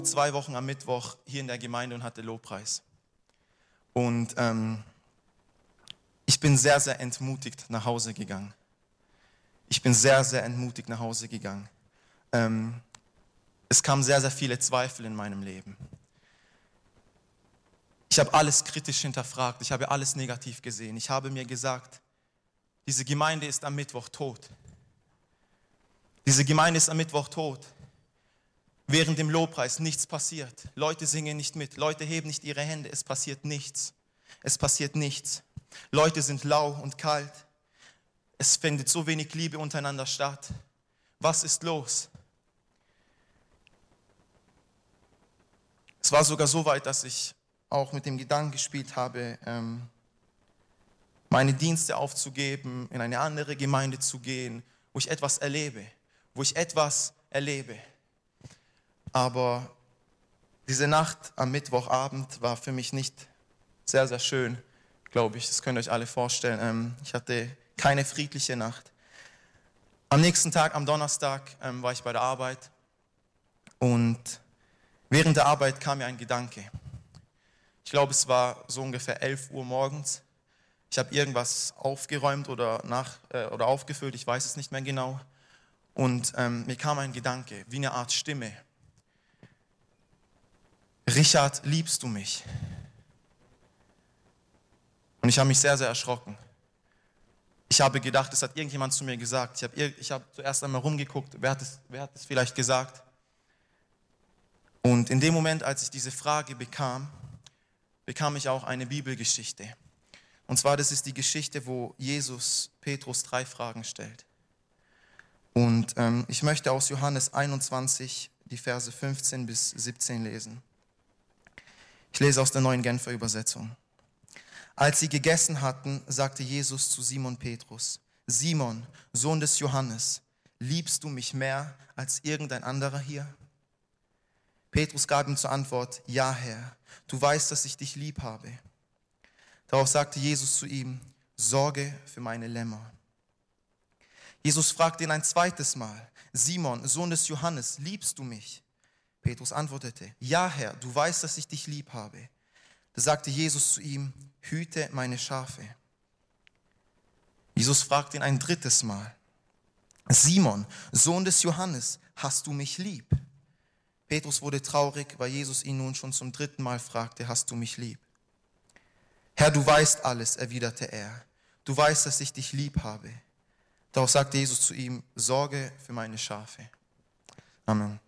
Vor zwei Wochen am Mittwoch hier in der Gemeinde und hatte Lobpreis. Und ähm, ich bin sehr, sehr entmutigt nach Hause gegangen. Ich bin sehr, sehr entmutigt nach Hause gegangen. Ähm, es kamen sehr, sehr viele Zweifel in meinem Leben. Ich habe alles kritisch hinterfragt. Ich habe alles negativ gesehen. Ich habe mir gesagt, diese Gemeinde ist am Mittwoch tot. Diese Gemeinde ist am Mittwoch tot. Während dem Lobpreis nichts passiert. Leute singen nicht mit. Leute heben nicht ihre Hände. Es passiert nichts. Es passiert nichts. Leute sind lau und kalt. Es findet so wenig Liebe untereinander statt. Was ist los? Es war sogar so weit, dass ich auch mit dem Gedanken gespielt habe, ähm, meine Dienste aufzugeben, in eine andere Gemeinde zu gehen, wo ich etwas erlebe, wo ich etwas erlebe. Aber diese Nacht am Mittwochabend war für mich nicht sehr, sehr schön, glaube ich. Das könnt ihr euch alle vorstellen. Ähm, ich hatte keine friedliche Nacht. Am nächsten Tag, am Donnerstag, ähm, war ich bei der Arbeit und während der Arbeit kam mir ein Gedanke. Ich glaube, es war so ungefähr 11 Uhr morgens. Ich habe irgendwas aufgeräumt oder, nach, äh, oder aufgefüllt, ich weiß es nicht mehr genau. Und ähm, mir kam ein Gedanke, wie eine Art Stimme. Richard, liebst du mich? Und ich habe mich sehr, sehr erschrocken. Ich habe gedacht, es hat irgendjemand zu mir gesagt. Ich habe, ich habe zuerst einmal rumgeguckt, wer hat, es, wer hat es vielleicht gesagt? Und in dem Moment, als ich diese Frage bekam, bekam ich auch eine Bibelgeschichte. Und zwar, das ist die Geschichte, wo Jesus Petrus drei Fragen stellt. Und ähm, ich möchte aus Johannes 21 die Verse 15 bis 17 lesen. Ich lese aus der neuen Genfer Übersetzung. Als sie gegessen hatten, sagte Jesus zu Simon Petrus, Simon, Sohn des Johannes, liebst du mich mehr als irgendein anderer hier? Petrus gab ihm zur Antwort, ja Herr, du weißt, dass ich dich lieb habe. Darauf sagte Jesus zu ihm, Sorge für meine Lämmer. Jesus fragte ihn ein zweites Mal, Simon, Sohn des Johannes, liebst du mich? Petrus antwortete, ja Herr, du weißt, dass ich dich lieb habe. Da sagte Jesus zu ihm, hüte meine Schafe. Jesus fragte ihn ein drittes Mal, Simon, Sohn des Johannes, hast du mich lieb? Petrus wurde traurig, weil Jesus ihn nun schon zum dritten Mal fragte, hast du mich lieb? Herr, du weißt alles, erwiderte er. Du weißt, dass ich dich lieb habe. Darauf sagte Jesus zu ihm, sorge für meine Schafe. Amen.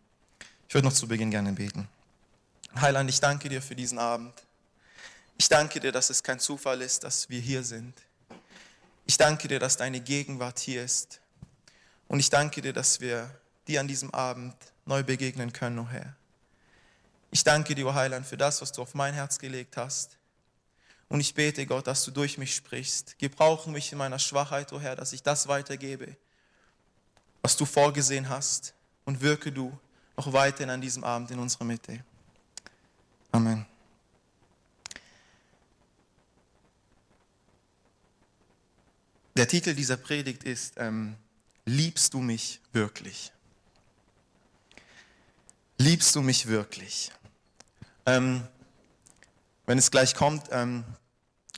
Ich würde noch zu Beginn gerne beten. Heiland, ich danke dir für diesen Abend. Ich danke dir, dass es kein Zufall ist, dass wir hier sind. Ich danke dir, dass deine Gegenwart hier ist. Und ich danke dir, dass wir dir an diesem Abend neu begegnen können, o oh Herr. Ich danke dir, o oh Heiland, für das, was du auf mein Herz gelegt hast. Und ich bete, Gott, dass du durch mich sprichst. Gebrauche mich in meiner Schwachheit, o oh Herr, dass ich das weitergebe, was du vorgesehen hast. Und wirke du noch weiterhin an diesem Abend in unserer Mitte. Amen. Der Titel dieser Predigt ist, ähm, Liebst du mich wirklich? Liebst du mich wirklich? Ähm, wenn es gleich kommt, ähm,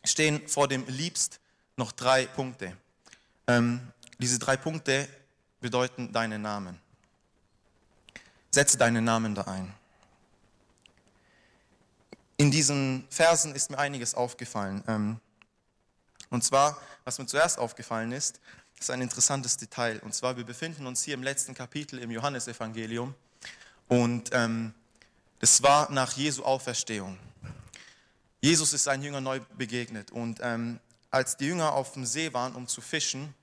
stehen vor dem Liebst noch drei Punkte. Ähm, diese drei Punkte bedeuten deinen Namen. Setze deinen Namen da ein. In diesen Versen ist mir einiges aufgefallen. Ähm, und zwar, was mir zuerst aufgefallen ist, ist ein interessantes Detail. Und zwar, wir befinden uns hier im letzten Kapitel im Johannesevangelium. Und ähm, das war nach Jesu Auferstehung. Jesus ist seinen Jüngern neu begegnet. Und ähm, als die Jünger auf dem See waren, um zu fischen,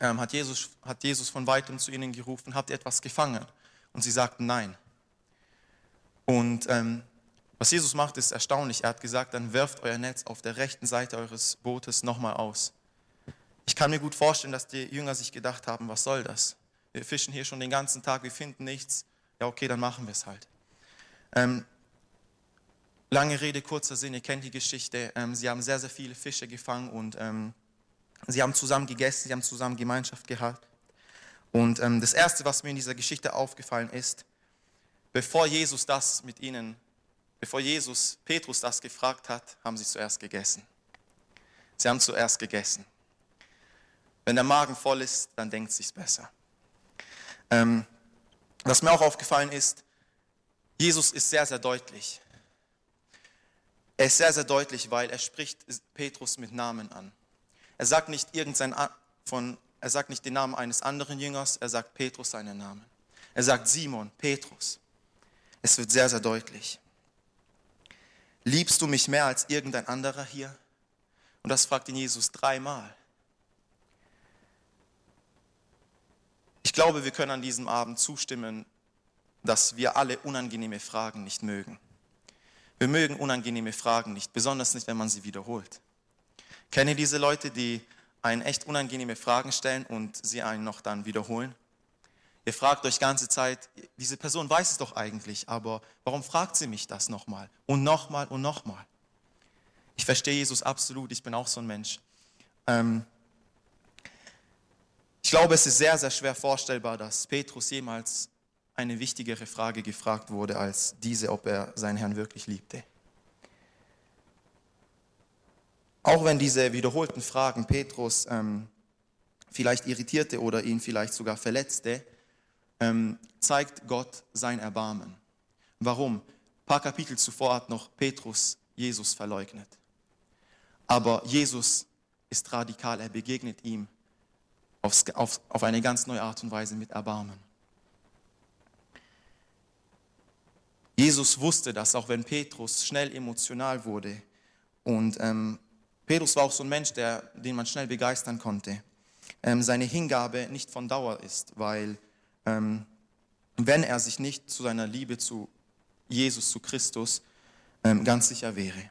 ähm, hat, Jesus, hat Jesus von weitem zu ihnen gerufen, habt ihr etwas gefangen? Und sie sagten nein. Und ähm, was Jesus macht, ist erstaunlich. Er hat gesagt, dann werft euer Netz auf der rechten Seite eures Bootes nochmal aus. Ich kann mir gut vorstellen, dass die Jünger sich gedacht haben, was soll das? Wir fischen hier schon den ganzen Tag, wir finden nichts ja okay, dann machen wir es halt. Ähm, lange Rede, kurzer Sinn, ihr kennt die Geschichte. Ähm, sie haben sehr, sehr viele Fische gefangen und ähm, sie haben zusammen gegessen, sie haben zusammen Gemeinschaft gehabt. Und ähm, das Erste, was mir in dieser Geschichte aufgefallen ist, bevor Jesus das mit ihnen, bevor Jesus Petrus das gefragt hat, haben sie zuerst gegessen. Sie haben zuerst gegessen. Wenn der Magen voll ist, dann denkt es sich besser. Ähm, was mir auch aufgefallen ist, Jesus ist sehr, sehr deutlich. Er ist sehr, sehr deutlich, weil er spricht Petrus mit Namen an. Er sagt nicht irgendein von, er sagt nicht den Namen eines anderen Jüngers, er sagt Petrus seinen Namen. Er sagt Simon, Petrus. Es wird sehr, sehr deutlich. Liebst du mich mehr als irgendein anderer hier? Und das fragt ihn Jesus dreimal. Ich glaube, wir können an diesem Abend zustimmen, dass wir alle unangenehme Fragen nicht mögen. Wir mögen unangenehme Fragen nicht, besonders nicht, wenn man sie wiederholt. Kennt ihr diese Leute, die einen echt unangenehme Fragen stellen und sie einen noch dann wiederholen? Ihr fragt euch ganze Zeit, diese Person weiß es doch eigentlich, aber warum fragt sie mich das nochmal und nochmal und nochmal? Ich verstehe Jesus absolut, ich bin auch so ein Mensch. Ähm ich glaube, es ist sehr, sehr schwer vorstellbar, dass Petrus jemals eine wichtigere Frage gefragt wurde als diese, ob er seinen Herrn wirklich liebte. Auch wenn diese wiederholten Fragen Petrus ähm, vielleicht irritierte oder ihn vielleicht sogar verletzte, ähm, zeigt Gott sein Erbarmen. Warum? Ein paar Kapitel zuvor hat noch Petrus Jesus verleugnet. Aber Jesus ist radikal, er begegnet ihm auf, auf, auf eine ganz neue Art und Weise mit Erbarmen. Jesus wusste das, auch wenn Petrus schnell emotional wurde. Und ähm, Petrus war auch so ein Mensch, der, den man schnell begeistern konnte. Ähm, seine Hingabe nicht von Dauer ist, weil ähm, wenn er sich nicht zu seiner Liebe zu Jesus, zu Christus, ähm, ganz sicher wäre.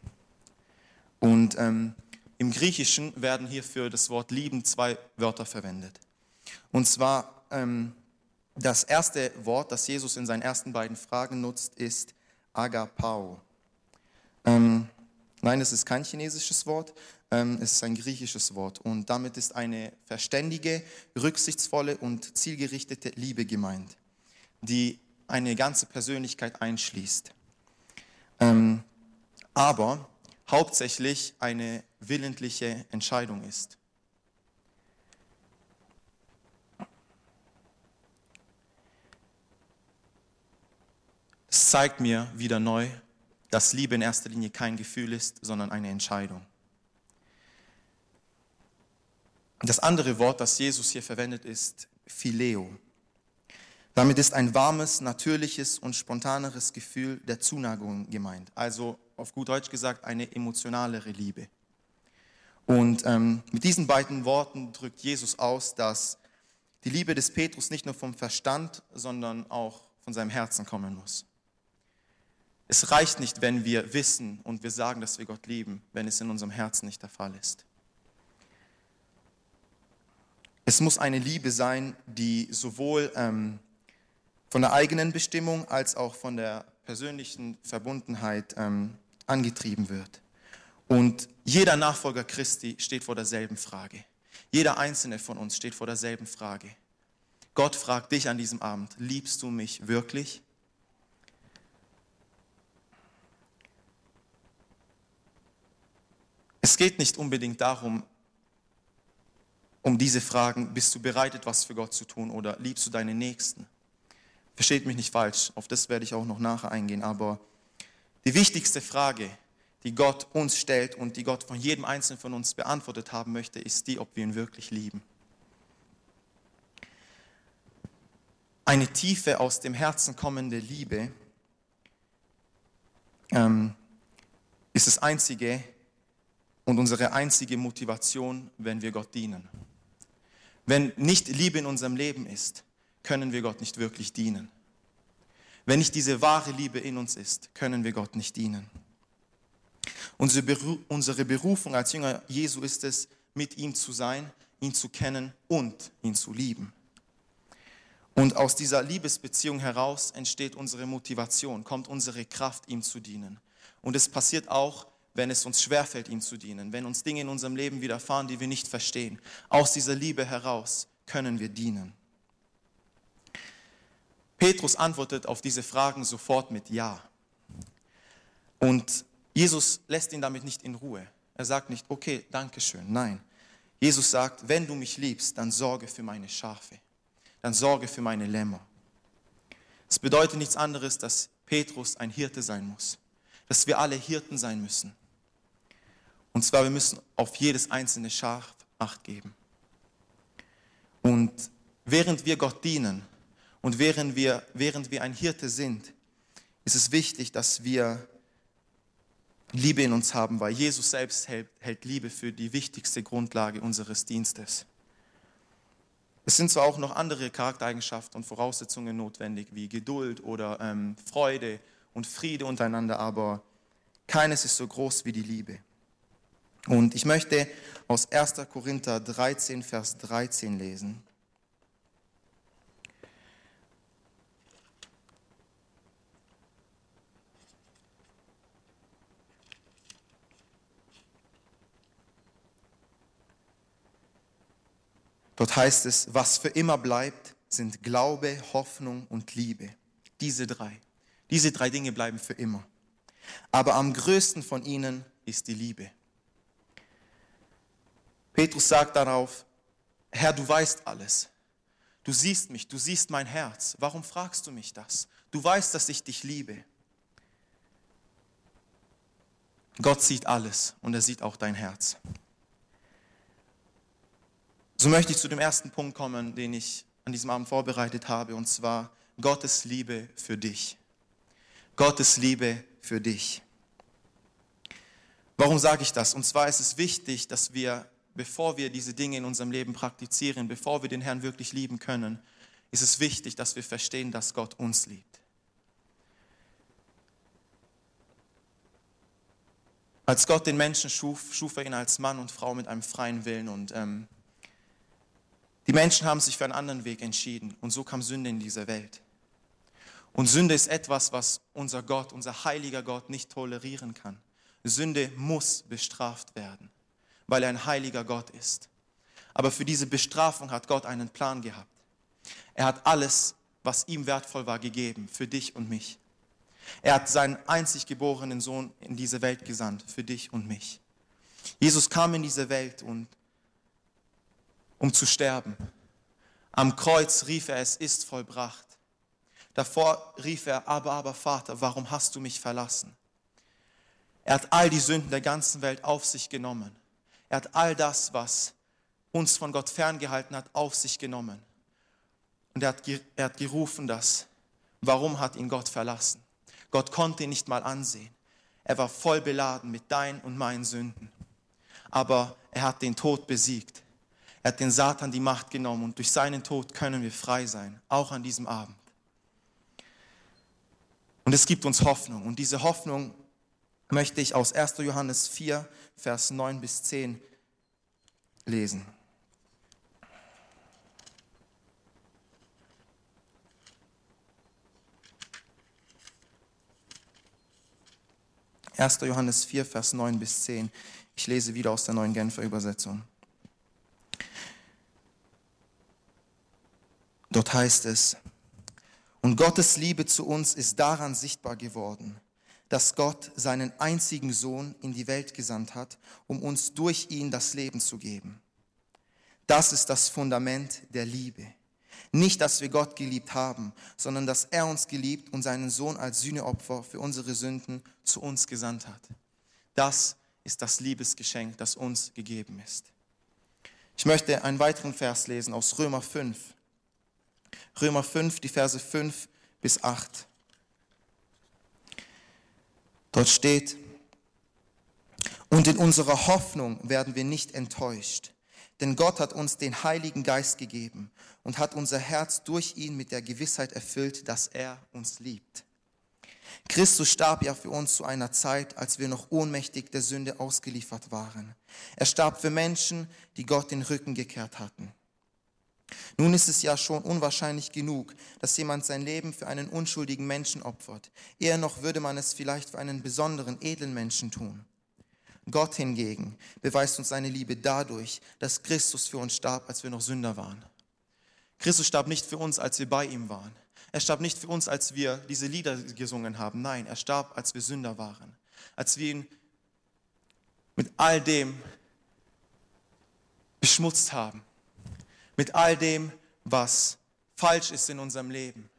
Und ähm, im Griechischen werden hier für das Wort lieben zwei Wörter verwendet. Und zwar ähm, das erste Wort, das Jesus in seinen ersten beiden Fragen nutzt, ist Agapao. Ähm, nein, es ist kein chinesisches Wort, ähm, es ist ein griechisches Wort. Und damit ist eine verständige, rücksichtsvolle und zielgerichtete Liebe gemeint, die eine ganze Persönlichkeit einschließt. Ähm, aber hauptsächlich eine willentliche Entscheidung ist. Es zeigt mir wieder neu, dass Liebe in erster Linie kein Gefühl ist, sondern eine Entscheidung. Das andere Wort, das Jesus hier verwendet, ist Phileo. Damit ist ein warmes, natürliches und spontaneres Gefühl der Zuneigung gemeint. Also auf gut Deutsch gesagt eine emotionalere Liebe. Und ähm, mit diesen beiden Worten drückt Jesus aus, dass die Liebe des Petrus nicht nur vom Verstand, sondern auch von seinem Herzen kommen muss. Es reicht nicht, wenn wir wissen und wir sagen, dass wir Gott lieben, wenn es in unserem Herzen nicht der Fall ist. Es muss eine Liebe sein, die sowohl ähm, von der eigenen Bestimmung als auch von der persönlichen Verbundenheit ähm, angetrieben wird. Und jeder Nachfolger Christi steht vor derselben Frage. Jeder einzelne von uns steht vor derselben Frage. Gott fragt dich an diesem Abend, liebst du mich wirklich? Es geht nicht unbedingt darum, um diese Fragen, bist du bereit, etwas für Gott zu tun oder liebst du deine Nächsten? Versteht mich nicht falsch, auf das werde ich auch noch nachher eingehen, aber die wichtigste Frage, die Gott uns stellt und die Gott von jedem Einzelnen von uns beantwortet haben möchte, ist die, ob wir ihn wirklich lieben. Eine tiefe, aus dem Herzen kommende Liebe ähm, ist das Einzige, und unsere einzige Motivation, wenn wir Gott dienen. Wenn nicht Liebe in unserem Leben ist, können wir Gott nicht wirklich dienen. Wenn nicht diese wahre Liebe in uns ist, können wir Gott nicht dienen. Unsere Berufung als Jünger Jesu ist es, mit ihm zu sein, ihn zu kennen und ihn zu lieben. Und aus dieser Liebesbeziehung heraus entsteht unsere Motivation, kommt unsere Kraft, ihm zu dienen. Und es passiert auch, wenn es uns schwerfällt, ihm zu dienen, wenn uns Dinge in unserem Leben widerfahren, die wir nicht verstehen. Aus dieser Liebe heraus können wir dienen. Petrus antwortet auf diese Fragen sofort mit Ja. Und Jesus lässt ihn damit nicht in Ruhe. Er sagt nicht, okay, danke schön. Nein. Jesus sagt, wenn du mich liebst, dann sorge für meine Schafe. Dann sorge für meine Lämmer. Es bedeutet nichts anderes, dass Petrus ein Hirte sein muss. Dass wir alle Hirten sein müssen. Und zwar, wir müssen auf jedes einzelne Schaf Acht geben. Und während wir Gott dienen und während wir, während wir ein Hirte sind, ist es wichtig, dass wir Liebe in uns haben, weil Jesus selbst hält, hält Liebe für die wichtigste Grundlage unseres Dienstes. Es sind zwar auch noch andere Charaktereigenschaften und Voraussetzungen notwendig, wie Geduld oder ähm, Freude und Friede untereinander, aber keines ist so groß wie die Liebe. Und ich möchte aus 1. Korinther 13, Vers 13 lesen. Dort heißt es, was für immer bleibt, sind Glaube, Hoffnung und Liebe. Diese drei. Diese drei Dinge bleiben für immer. Aber am größten von ihnen ist die Liebe. Petrus sagt darauf, Herr, du weißt alles. Du siehst mich, du siehst mein Herz. Warum fragst du mich das? Du weißt, dass ich dich liebe. Gott sieht alles und er sieht auch dein Herz. So möchte ich zu dem ersten Punkt kommen, den ich an diesem Abend vorbereitet habe, und zwar Gottes Liebe für dich. Gottes Liebe für dich. Warum sage ich das? Und zwar ist es wichtig, dass wir, bevor wir diese Dinge in unserem Leben praktizieren, bevor wir den Herrn wirklich lieben können, ist es wichtig, dass wir verstehen, dass Gott uns liebt. Als Gott den Menschen schuf, schuf er ihn als Mann und Frau mit einem freien Willen und ähm, die Menschen haben sich für einen anderen Weg entschieden und so kam Sünde in diese Welt. Und Sünde ist etwas, was unser Gott, unser heiliger Gott nicht tolerieren kann. Sünde muss bestraft werden, weil er ein heiliger Gott ist. Aber für diese Bestrafung hat Gott einen Plan gehabt. Er hat alles, was ihm wertvoll war, gegeben, für dich und mich. Er hat seinen einzig geborenen Sohn in diese Welt gesandt, für dich und mich. Jesus kam in diese Welt und um zu sterben. Am Kreuz rief er, es ist vollbracht. Davor rief er, aber, aber Vater, warum hast du mich verlassen? Er hat all die Sünden der ganzen Welt auf sich genommen. Er hat all das, was uns von Gott ferngehalten hat, auf sich genommen. Und er hat, er hat gerufen das. Warum hat ihn Gott verlassen? Gott konnte ihn nicht mal ansehen. Er war voll beladen mit deinen und meinen Sünden. Aber er hat den Tod besiegt. Er hat den Satan die Macht genommen und durch seinen Tod können wir frei sein, auch an diesem Abend. Und es gibt uns Hoffnung. Und diese Hoffnung möchte ich aus 1. Johannes 4, Vers 9 bis 10 lesen. Erster Johannes 4, Vers 9 bis 10. Ich lese wieder aus der neuen Genfer Übersetzung. Dort heißt es, und Gottes Liebe zu uns ist daran sichtbar geworden, dass Gott seinen einzigen Sohn in die Welt gesandt hat, um uns durch ihn das Leben zu geben. Das ist das Fundament der Liebe. Nicht, dass wir Gott geliebt haben, sondern dass er uns geliebt und seinen Sohn als Sühneopfer für unsere Sünden zu uns gesandt hat. Das ist das Liebesgeschenk, das uns gegeben ist. Ich möchte einen weiteren Vers lesen aus Römer 5, Römer 5, die Verse 5 bis 8. Dort steht, und in unserer Hoffnung werden wir nicht enttäuscht, denn Gott hat uns den Heiligen Geist gegeben und hat unser Herz durch ihn mit der Gewissheit erfüllt, dass er uns liebt. Christus starb ja für uns zu einer Zeit, als wir noch ohnmächtig der Sünde ausgeliefert waren. Er starb für Menschen, die Gott den Rücken gekehrt hatten. Nun ist es ja schon unwahrscheinlich genug, dass jemand sein Leben für einen unschuldigen Menschen opfert. Eher noch würde man es vielleicht für einen besonderen, edlen Menschen tun. Gott hingegen beweist uns seine Liebe dadurch, dass Christus für uns starb, als wir noch Sünder waren. Christus starb nicht für uns, als wir bei ihm waren. Er starb nicht für uns, als wir diese Lieder gesungen haben. Nein, er starb, als wir Sünder waren. Als wir ihn mit all dem beschmutzt haben. Mit all dem, was falsch ist in unserem Leben.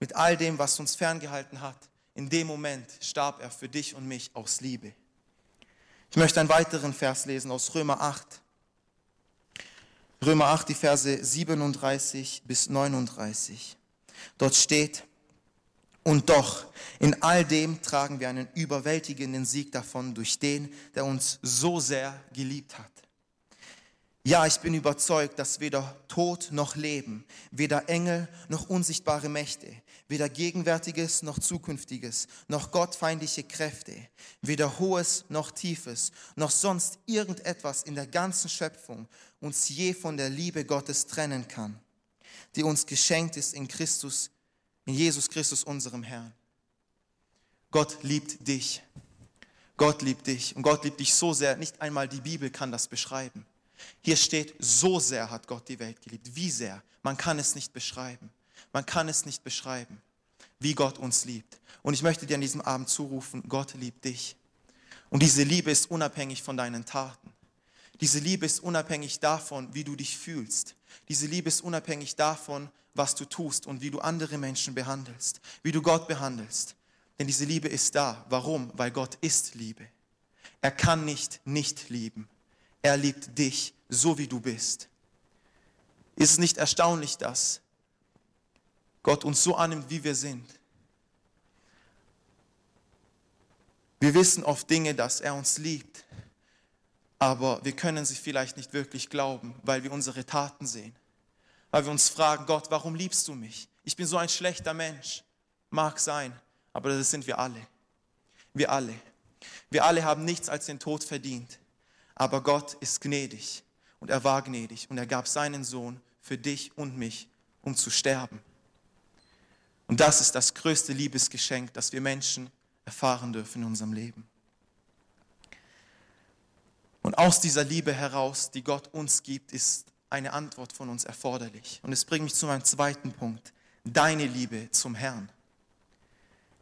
Mit all dem, was uns ferngehalten hat. In dem Moment starb er für dich und mich aus Liebe. Ich möchte einen weiteren Vers lesen aus Römer 8. Römer 8, die Verse 37 bis 39. Dort steht, und doch, in all dem tragen wir einen überwältigenden Sieg davon durch den, der uns so sehr geliebt hat. Ja, ich bin überzeugt, dass weder Tod noch Leben, weder Engel noch unsichtbare Mächte, weder Gegenwärtiges noch Zukünftiges, noch gottfeindliche Kräfte, weder Hohes noch Tiefes, noch sonst irgendetwas in der ganzen Schöpfung uns je von der Liebe Gottes trennen kann, die uns geschenkt ist in Christus, in Jesus Christus, unserem Herrn. Gott liebt dich. Gott liebt dich. Und Gott liebt dich so sehr, nicht einmal die Bibel kann das beschreiben. Hier steht, so sehr hat Gott die Welt geliebt. Wie sehr? Man kann es nicht beschreiben. Man kann es nicht beschreiben, wie Gott uns liebt. Und ich möchte dir an diesem Abend zurufen, Gott liebt dich. Und diese Liebe ist unabhängig von deinen Taten. Diese Liebe ist unabhängig davon, wie du dich fühlst. Diese Liebe ist unabhängig davon, was du tust und wie du andere Menschen behandelst, wie du Gott behandelst. Denn diese Liebe ist da. Warum? Weil Gott ist Liebe. Er kann nicht nicht lieben. Er liebt dich so, wie du bist. Ist es nicht erstaunlich, dass Gott uns so annimmt, wie wir sind? Wir wissen oft Dinge, dass er uns liebt, aber wir können sie vielleicht nicht wirklich glauben, weil wir unsere Taten sehen. Weil wir uns fragen, Gott, warum liebst du mich? Ich bin so ein schlechter Mensch. Mag sein, aber das sind wir alle. Wir alle. Wir alle haben nichts als den Tod verdient. Aber Gott ist gnädig und er war gnädig und er gab seinen Sohn für dich und mich, um zu sterben. Und das ist das größte Liebesgeschenk, das wir Menschen erfahren dürfen in unserem Leben. Und aus dieser Liebe heraus, die Gott uns gibt, ist eine Antwort von uns erforderlich. Und es bringt mich zu meinem zweiten Punkt. Deine Liebe zum Herrn.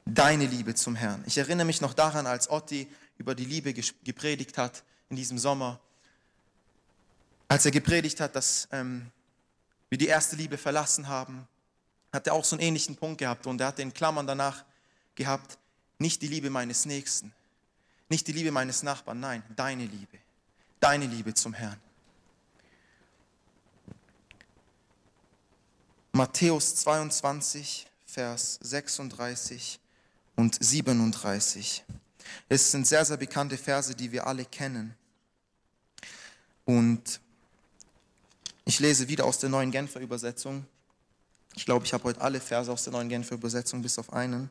Deine Liebe zum Herrn. Ich erinnere mich noch daran, als Otti über die Liebe gepredigt hat, in diesem Sommer, als er gepredigt hat, dass ähm, wir die erste Liebe verlassen haben, hat er auch so einen ähnlichen Punkt gehabt und er hat in Klammern danach gehabt, nicht die Liebe meines Nächsten, nicht die Liebe meines Nachbarn, nein, deine Liebe, deine Liebe zum Herrn. Matthäus 22, Vers 36 und 37. Es sind sehr, sehr bekannte Verse, die wir alle kennen. Und ich lese wieder aus der neuen Genfer Übersetzung. Ich glaube, ich habe heute alle Verse aus der neuen Genfer Übersetzung bis auf einen.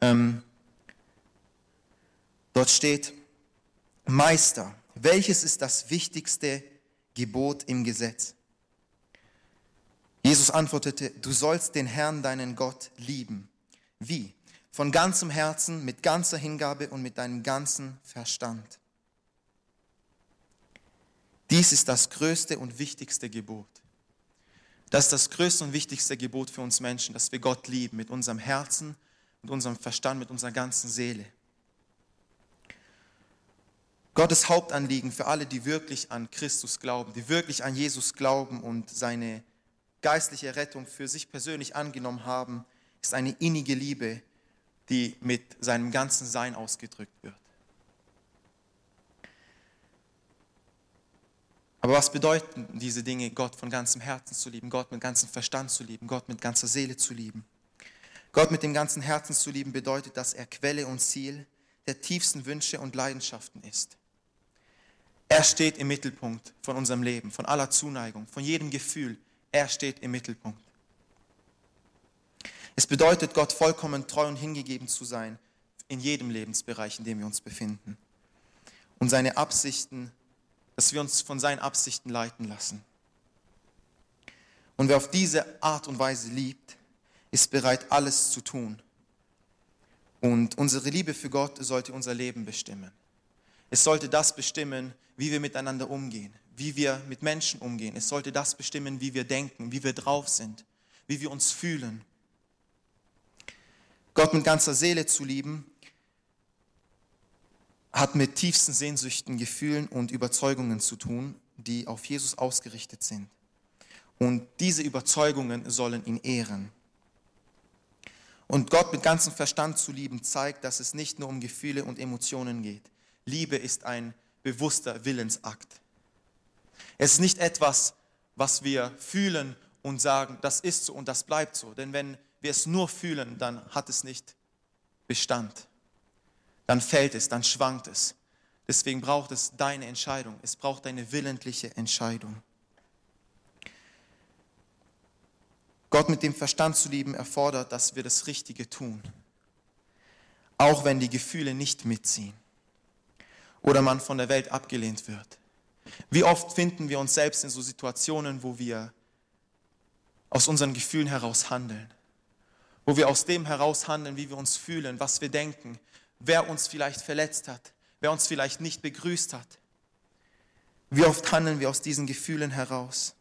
Ähm, dort steht, Meister, welches ist das wichtigste Gebot im Gesetz? Jesus antwortete, du sollst den Herrn, deinen Gott, lieben. Wie? Von ganzem Herzen, mit ganzer Hingabe und mit deinem ganzen Verstand. Dies ist das größte und wichtigste Gebot. Das ist das größte und wichtigste Gebot für uns Menschen, dass wir Gott lieben mit unserem Herzen, mit unserem Verstand, mit unserer ganzen Seele. Gottes Hauptanliegen für alle, die wirklich an Christus glauben, die wirklich an Jesus glauben und seine geistliche Rettung für sich persönlich angenommen haben, ist eine innige Liebe, die mit seinem ganzen Sein ausgedrückt wird. Aber was bedeuten diese Dinge, Gott von ganzem Herzen zu lieben, Gott mit ganzem Verstand zu lieben, Gott mit ganzer Seele zu lieben? Gott mit dem ganzen Herzen zu lieben bedeutet, dass er Quelle und Ziel der tiefsten Wünsche und Leidenschaften ist. Er steht im Mittelpunkt von unserem Leben, von aller Zuneigung, von jedem Gefühl. Er steht im Mittelpunkt. Es bedeutet, Gott vollkommen treu und hingegeben zu sein in jedem Lebensbereich, in dem wir uns befinden. Und seine Absichten dass wir uns von seinen Absichten leiten lassen. Und wer auf diese Art und Weise liebt, ist bereit, alles zu tun. Und unsere Liebe für Gott sollte unser Leben bestimmen. Es sollte das bestimmen, wie wir miteinander umgehen, wie wir mit Menschen umgehen. Es sollte das bestimmen, wie wir denken, wie wir drauf sind, wie wir uns fühlen. Gott mit ganzer Seele zu lieben, hat mit tiefsten Sehnsüchten, Gefühlen und Überzeugungen zu tun, die auf Jesus ausgerichtet sind. Und diese Überzeugungen sollen ihn ehren. Und Gott mit ganzem Verstand zu lieben zeigt, dass es nicht nur um Gefühle und Emotionen geht. Liebe ist ein bewusster Willensakt. Es ist nicht etwas, was wir fühlen und sagen, das ist so und das bleibt so. Denn wenn wir es nur fühlen, dann hat es nicht Bestand. Dann fällt es, dann schwankt es. Deswegen braucht es deine Entscheidung. Es braucht eine willentliche Entscheidung. Gott mit dem Verstand zu lieben erfordert, dass wir das Richtige tun, auch wenn die Gefühle nicht mitziehen oder man von der Welt abgelehnt wird. Wie oft finden wir uns selbst in so Situationen, wo wir aus unseren Gefühlen heraus handeln, wo wir aus dem heraus handeln, wie wir uns fühlen, was wir denken, wer uns vielleicht verletzt hat, wer uns vielleicht nicht begrüßt hat. Wie oft handeln wir aus diesen Gefühlen heraus?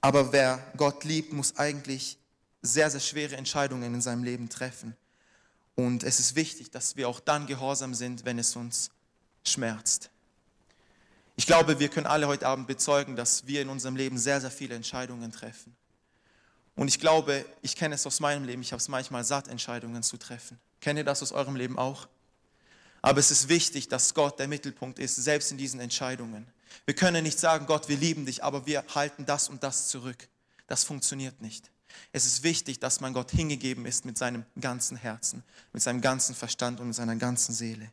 Aber wer Gott liebt, muss eigentlich sehr, sehr schwere Entscheidungen in seinem Leben treffen. Und es ist wichtig, dass wir auch dann gehorsam sind, wenn es uns schmerzt. Ich glaube, wir können alle heute Abend bezeugen, dass wir in unserem Leben sehr, sehr viele Entscheidungen treffen. Und ich glaube, ich kenne es aus meinem Leben, ich habe es manchmal satt, Entscheidungen zu treffen. Kennt ihr das aus eurem Leben auch? Aber es ist wichtig, dass Gott der Mittelpunkt ist, selbst in diesen Entscheidungen. Wir können nicht sagen, Gott, wir lieben dich, aber wir halten das und das zurück. Das funktioniert nicht. Es ist wichtig, dass man Gott hingegeben ist mit seinem ganzen Herzen, mit seinem ganzen Verstand und mit seiner ganzen Seele.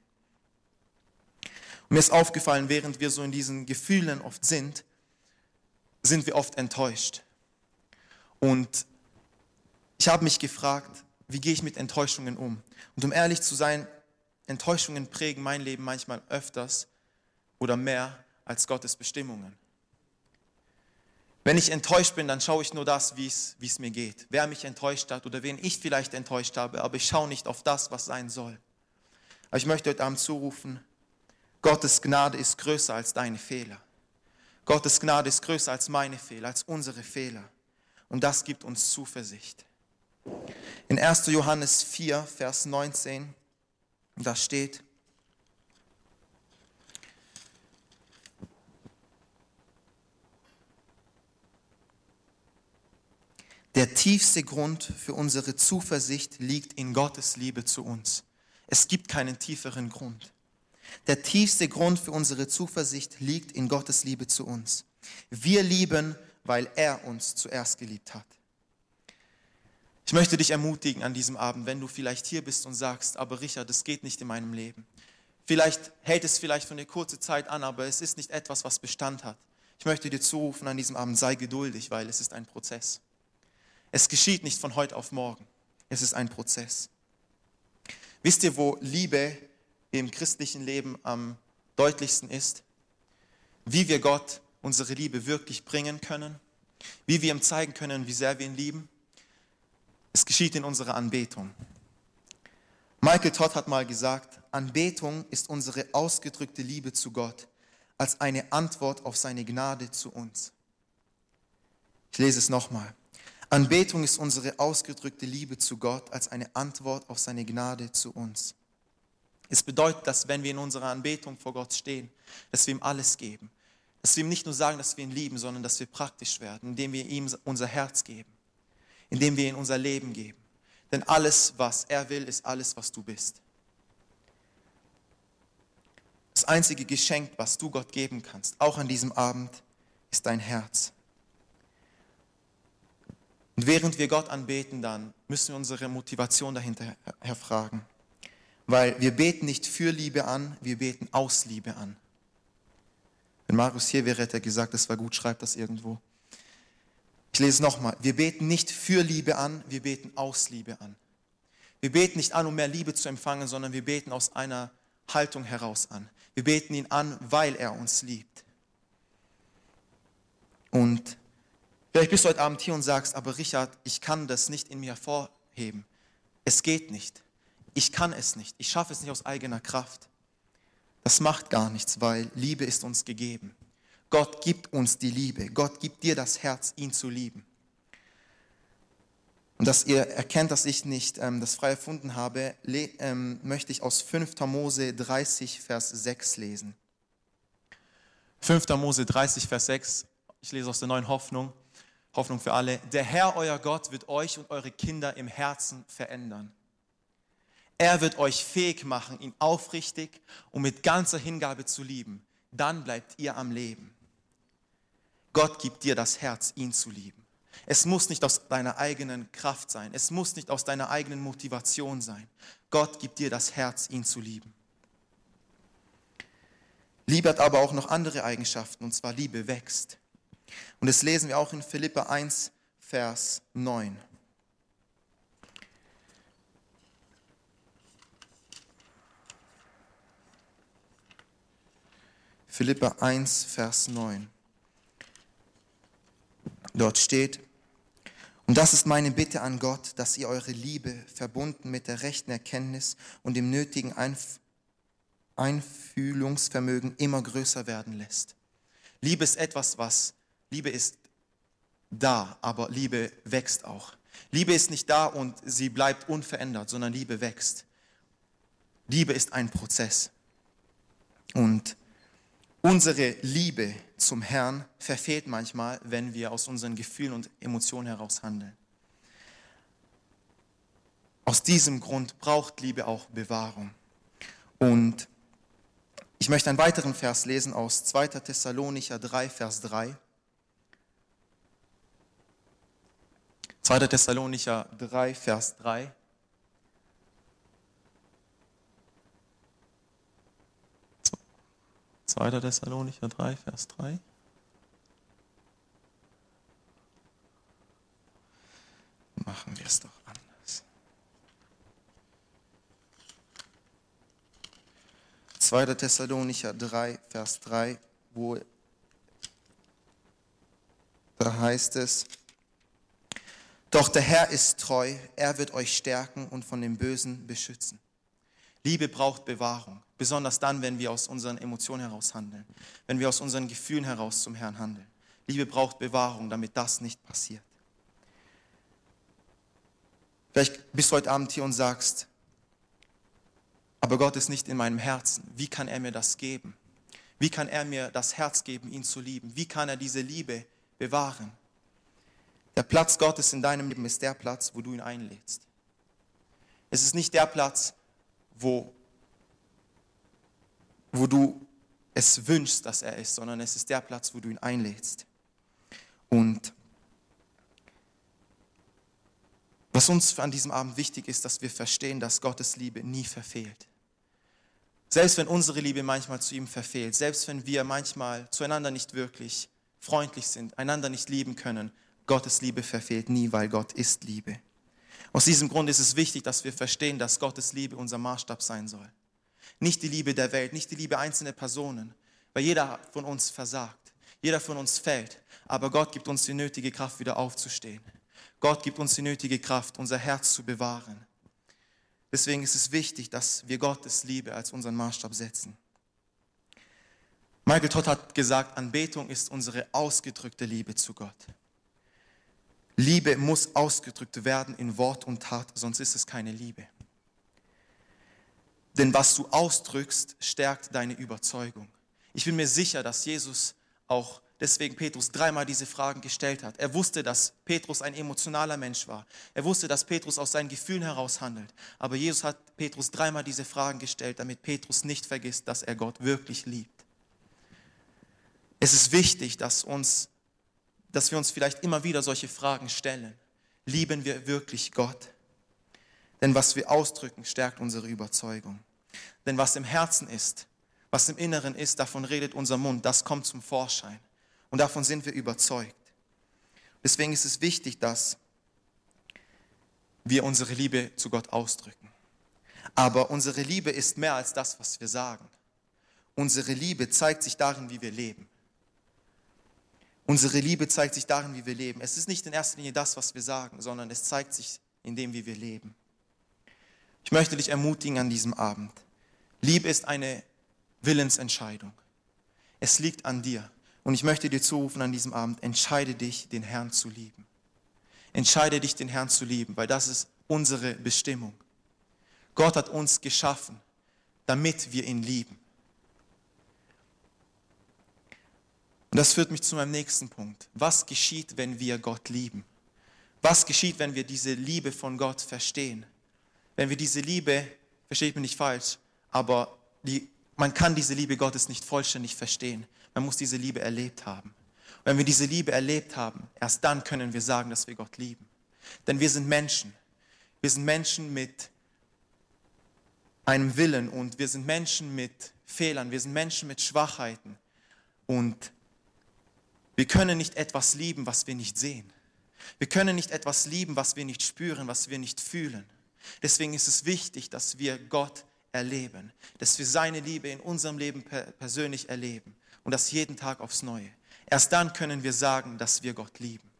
Und mir ist aufgefallen, während wir so in diesen Gefühlen oft sind, sind wir oft enttäuscht. Und ich habe mich gefragt, wie gehe ich mit Enttäuschungen um? Und um ehrlich zu sein, Enttäuschungen prägen mein Leben manchmal öfters oder mehr als Gottes Bestimmungen. Wenn ich enttäuscht bin, dann schaue ich nur das, wie es, mir geht. Wer mich enttäuscht hat oder wen ich vielleicht enttäuscht habe, aber ich schaue nicht auf das, was sein soll. Aber ich möchte heute Abend zurufen, Gottes Gnade ist größer als deine Fehler. Gottes Gnade ist größer als meine Fehler, als unsere Fehler. Und das gibt uns Zuversicht. In 1. Johannes 4, Vers 19, da steht, Der tiefste Grund für unsere Zuversicht liegt in Gottes Liebe zu uns. Es gibt keinen tieferen Grund. Der tiefste Grund für unsere Zuversicht liegt in Gottes Liebe zu uns. Wir lieben, weil er uns zuerst geliebt hat. Ich möchte dich ermutigen an diesem Abend, wenn du vielleicht hier bist und sagst, aber Richard, das geht nicht in meinem Leben. Vielleicht hält es vielleicht für eine kurze Zeit an, aber es ist nicht etwas, was Bestand hat. Ich möchte dir zurufen an diesem Abend, sei geduldig, weil es ist ein Prozess. Es geschieht nicht von heute auf morgen. Es ist ein Prozess. Wisst ihr, wo Liebe im christlichen Leben am deutlichsten ist? Wie wir Gott unsere Liebe wirklich bringen können? Wie wir ihm zeigen können, wie sehr wir ihn lieben? Es geschieht in unserer Anbetung. Michael Todd hat mal gesagt, Anbetung ist unsere ausgedrückte Liebe zu Gott als eine Antwort auf seine Gnade zu uns. Ich lese es nochmal. Anbetung ist unsere ausgedrückte Liebe zu Gott als eine Antwort auf seine Gnade zu uns. Es bedeutet, dass wenn wir in unserer Anbetung vor Gott stehen, dass wir ihm alles geben. Dass wir ihm nicht nur sagen, dass wir ihn lieben, sondern dass wir praktisch werden, indem wir ihm unser Herz geben, indem wir ihm unser Leben geben. Denn alles, was er will, ist alles, was du bist. Das einzige Geschenk, was du Gott geben kannst, auch an diesem Abend, ist dein Herz. Und während wir Gott anbeten, dann müssen wir unsere Motivation dahinter herfragen. Weil wir beten nicht für Liebe an, wir beten aus Liebe an. Wenn Marius hier wäre, hätte er gesagt, das war gut, schreibt das irgendwo. Ich lese es nochmal. Wir beten nicht für Liebe an, wir beten aus Liebe an. Wir beten nicht an, um mehr Liebe zu empfangen, sondern wir beten aus einer Haltung heraus an. Wir beten ihn an, weil er uns liebt. Und Vielleicht bist du heute Abend hier und sagst, aber Richard, ich kann das nicht in mir hervorheben. Es geht nicht. Ich kann es nicht. Ich schaffe es nicht aus eigener Kraft. Das macht gar nichts, weil Liebe ist uns gegeben. Gott gibt uns die Liebe. Gott gibt dir das Herz, ihn zu lieben. Und dass ihr erkennt, dass ich nicht ähm, das frei erfunden habe, ähm, möchte ich aus 5. Mose 30, Vers 6 lesen. 5. Mose 30, Vers 6. Ich lese aus der neuen Hoffnung. Hoffnung für alle. Der Herr, euer Gott, wird euch und eure Kinder im Herzen verändern. Er wird euch fähig machen, ihn aufrichtig und mit ganzer Hingabe zu lieben. Dann bleibt ihr am Leben. Gott gibt dir das Herz, ihn zu lieben. Es muss nicht aus deiner eigenen Kraft sein. Es muss nicht aus deiner eigenen Motivation sein. Gott gibt dir das Herz, ihn zu lieben. Liebe hat aber auch noch andere Eigenschaften, und zwar Liebe wächst. Und das lesen wir auch in Philippa 1, Vers 9. Philippa 1, Vers 9. Dort steht, und das ist meine Bitte an Gott, dass ihr eure Liebe, verbunden mit der rechten Erkenntnis und dem nötigen Einf Einfühlungsvermögen, immer größer werden lässt. Liebe ist etwas, was, Liebe ist da, aber Liebe wächst auch. Liebe ist nicht da und sie bleibt unverändert, sondern Liebe wächst. Liebe ist ein Prozess. Und Unsere Liebe zum Herrn verfehlt manchmal, wenn wir aus unseren Gefühlen und Emotionen heraus handeln. Aus diesem Grund braucht Liebe auch Bewahrung. Und ich möchte einen weiteren Vers lesen aus 2. Thessalonicher 3, Vers 3. 2. Thessalonicher 3, Vers 3. 2. Thessalonicher 3, Vers 3. Machen wir es doch anders. 2. Thessalonicher 3, Vers 3, wo da heißt es, doch der Herr ist treu, er wird euch stärken und von dem Bösen beschützen. Liebe braucht Bewahrung, besonders dann, wenn wir aus unseren Emotionen heraus handeln, wenn wir aus unseren Gefühlen heraus zum Herrn handeln. Liebe braucht Bewahrung, damit das nicht passiert. Vielleicht bist du heute Abend hier und sagst, aber Gott ist nicht in meinem Herzen. Wie kann er mir das geben? Wie kann er mir das Herz geben, ihn zu lieben? Wie kann er diese Liebe bewahren? Der Platz Gottes in deinem Leben ist der Platz, wo du ihn einlädst. Es ist nicht der Platz, wo, wo du es wünschst, dass er ist, sondern es ist der Platz, wo du ihn einlädst. Und was uns an diesem Abend wichtig ist, dass wir verstehen, dass Gottes Liebe nie verfehlt. Selbst wenn unsere Liebe manchmal zu ihm verfehlt, selbst wenn wir manchmal zueinander nicht wirklich freundlich sind, einander nicht lieben können, Gottes Liebe verfehlt nie, weil Gott ist Liebe. Aus diesem Grund ist es wichtig, dass wir verstehen, dass Gottes Liebe unser Maßstab sein soll. Nicht die Liebe der Welt, nicht die Liebe einzelner Personen, weil jeder von uns versagt, jeder von uns fällt, aber Gott gibt uns die nötige Kraft, wieder aufzustehen. Gott gibt uns die nötige Kraft, unser Herz zu bewahren. Deswegen ist es wichtig, dass wir Gottes Liebe als unseren Maßstab setzen. Michael Todd hat gesagt, Anbetung ist unsere ausgedrückte Liebe zu Gott. Liebe muss ausgedrückt werden in Wort und Tat, sonst ist es keine Liebe. Denn was du ausdrückst, stärkt deine Überzeugung. Ich bin mir sicher, dass Jesus auch deswegen Petrus dreimal diese Fragen gestellt hat. Er wusste, dass Petrus ein emotionaler Mensch war. Er wusste, dass Petrus aus seinen Gefühlen heraus handelt. Aber Jesus hat Petrus dreimal diese Fragen gestellt, damit Petrus nicht vergisst, dass er Gott wirklich liebt. Es ist wichtig, dass uns dass wir uns vielleicht immer wieder solche Fragen stellen. Lieben wir wirklich Gott? Denn was wir ausdrücken, stärkt unsere Überzeugung. Denn was im Herzen ist, was im Inneren ist, davon redet unser Mund, das kommt zum Vorschein. Und davon sind wir überzeugt. Deswegen ist es wichtig, dass wir unsere Liebe zu Gott ausdrücken. Aber unsere Liebe ist mehr als das, was wir sagen. Unsere Liebe zeigt sich darin, wie wir leben. Unsere Liebe zeigt sich darin, wie wir leben. Es ist nicht in erster Linie das, was wir sagen, sondern es zeigt sich in dem, wie wir leben. Ich möchte dich ermutigen an diesem Abend. Liebe ist eine Willensentscheidung. Es liegt an dir. Und ich möchte dir zurufen an diesem Abend, entscheide dich, den Herrn zu lieben. Entscheide dich, den Herrn zu lieben, weil das ist unsere Bestimmung. Gott hat uns geschaffen, damit wir ihn lieben. Und das führt mich zu meinem nächsten Punkt. Was geschieht, wenn wir Gott lieben? Was geschieht, wenn wir diese Liebe von Gott verstehen? Wenn wir diese Liebe, versteht mich nicht falsch, aber die, man kann diese Liebe Gottes nicht vollständig verstehen. Man muss diese Liebe erlebt haben. Und wenn wir diese Liebe erlebt haben, erst dann können wir sagen, dass wir Gott lieben. Denn wir sind Menschen. Wir sind Menschen mit einem Willen und wir sind Menschen mit Fehlern. Wir sind Menschen mit Schwachheiten. Und wir können nicht etwas lieben, was wir nicht sehen. Wir können nicht etwas lieben, was wir nicht spüren, was wir nicht fühlen. Deswegen ist es wichtig, dass wir Gott erleben, dass wir seine Liebe in unserem Leben persönlich erleben und das jeden Tag aufs Neue. Erst dann können wir sagen, dass wir Gott lieben.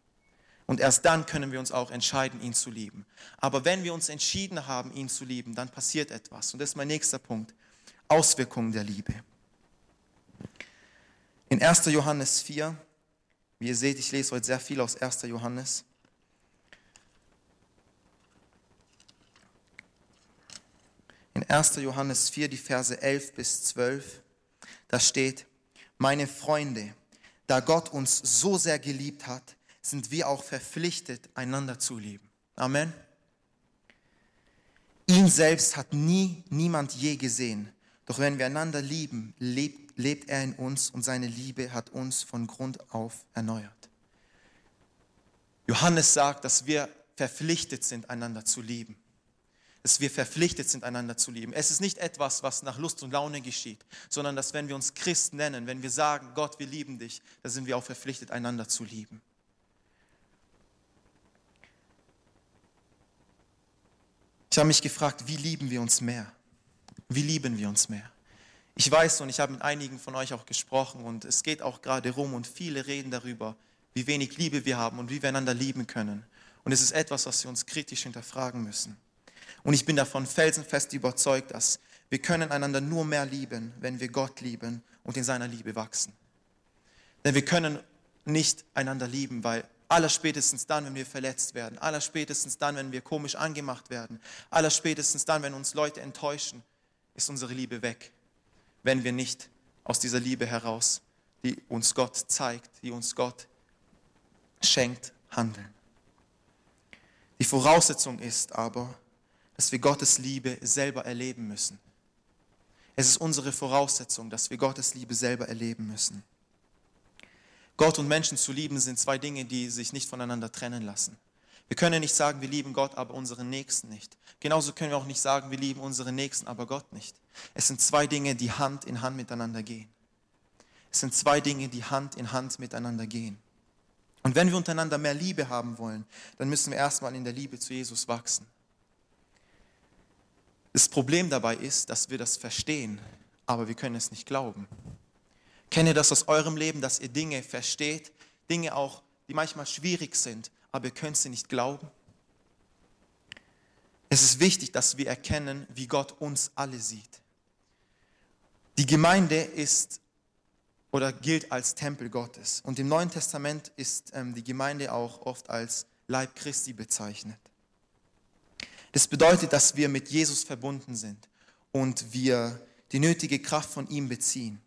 Und erst dann können wir uns auch entscheiden, ihn zu lieben. Aber wenn wir uns entschieden haben, ihn zu lieben, dann passiert etwas. Und das ist mein nächster Punkt. Auswirkungen der Liebe. In 1. Johannes 4, wie ihr seht, ich lese heute sehr viel aus 1. Johannes. In 1. Johannes 4, die Verse 11 bis 12, da steht, meine Freunde, da Gott uns so sehr geliebt hat, sind wir auch verpflichtet, einander zu lieben. Amen. Ihn selbst hat nie niemand je gesehen. Doch wenn wir einander lieben, lebt lebt er in uns und seine Liebe hat uns von Grund auf erneuert. Johannes sagt, dass wir verpflichtet sind, einander zu lieben. Dass wir verpflichtet sind, einander zu lieben. Es ist nicht etwas, was nach Lust und Laune geschieht, sondern dass wenn wir uns Christ nennen, wenn wir sagen, Gott, wir lieben dich, dann sind wir auch verpflichtet, einander zu lieben. Ich habe mich gefragt, wie lieben wir uns mehr? Wie lieben wir uns mehr? Ich weiß und ich habe mit einigen von euch auch gesprochen und es geht auch gerade rum und viele reden darüber, wie wenig Liebe wir haben und wie wir einander lieben können. Und es ist etwas, was wir uns kritisch hinterfragen müssen. Und ich bin davon felsenfest überzeugt, dass wir können einander nur mehr lieben, wenn wir Gott lieben und in seiner Liebe wachsen. Denn wir können nicht einander lieben, weil allerspätestens dann, wenn wir verletzt werden, allerspätestens dann, wenn wir komisch angemacht werden, allerspätestens dann, wenn uns Leute enttäuschen, ist unsere Liebe weg wenn wir nicht aus dieser Liebe heraus, die uns Gott zeigt, die uns Gott schenkt, handeln. Die Voraussetzung ist aber, dass wir Gottes Liebe selber erleben müssen. Es ist unsere Voraussetzung, dass wir Gottes Liebe selber erleben müssen. Gott und Menschen zu lieben sind zwei Dinge, die sich nicht voneinander trennen lassen. Wir können nicht sagen, wir lieben Gott, aber unseren Nächsten nicht. Genauso können wir auch nicht sagen, wir lieben unseren Nächsten, aber Gott nicht. Es sind zwei Dinge, die Hand in Hand miteinander gehen. Es sind zwei Dinge, die Hand in Hand miteinander gehen. Und wenn wir untereinander mehr Liebe haben wollen, dann müssen wir erstmal in der Liebe zu Jesus wachsen. Das Problem dabei ist, dass wir das verstehen, aber wir können es nicht glauben. Kenne das aus eurem Leben, dass ihr Dinge versteht, Dinge auch, die manchmal schwierig sind, aber ihr könnt sie nicht glauben. Es ist wichtig, dass wir erkennen, wie Gott uns alle sieht. Die Gemeinde ist oder gilt als Tempel Gottes. Und im Neuen Testament ist ähm, die Gemeinde auch oft als Leib Christi bezeichnet. Das bedeutet, dass wir mit Jesus verbunden sind und wir die nötige Kraft von ihm beziehen.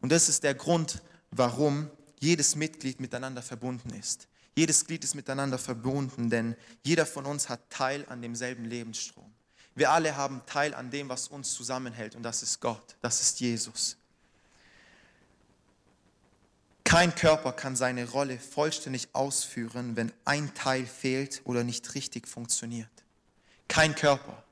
Und das ist der Grund, warum jedes Mitglied miteinander verbunden ist. Jedes Glied ist miteinander verbunden, denn jeder von uns hat Teil an demselben Lebensstrom. Wir alle haben Teil an dem, was uns zusammenhält, und das ist Gott, das ist Jesus. Kein Körper kann seine Rolle vollständig ausführen, wenn ein Teil fehlt oder nicht richtig funktioniert. Kein Körper.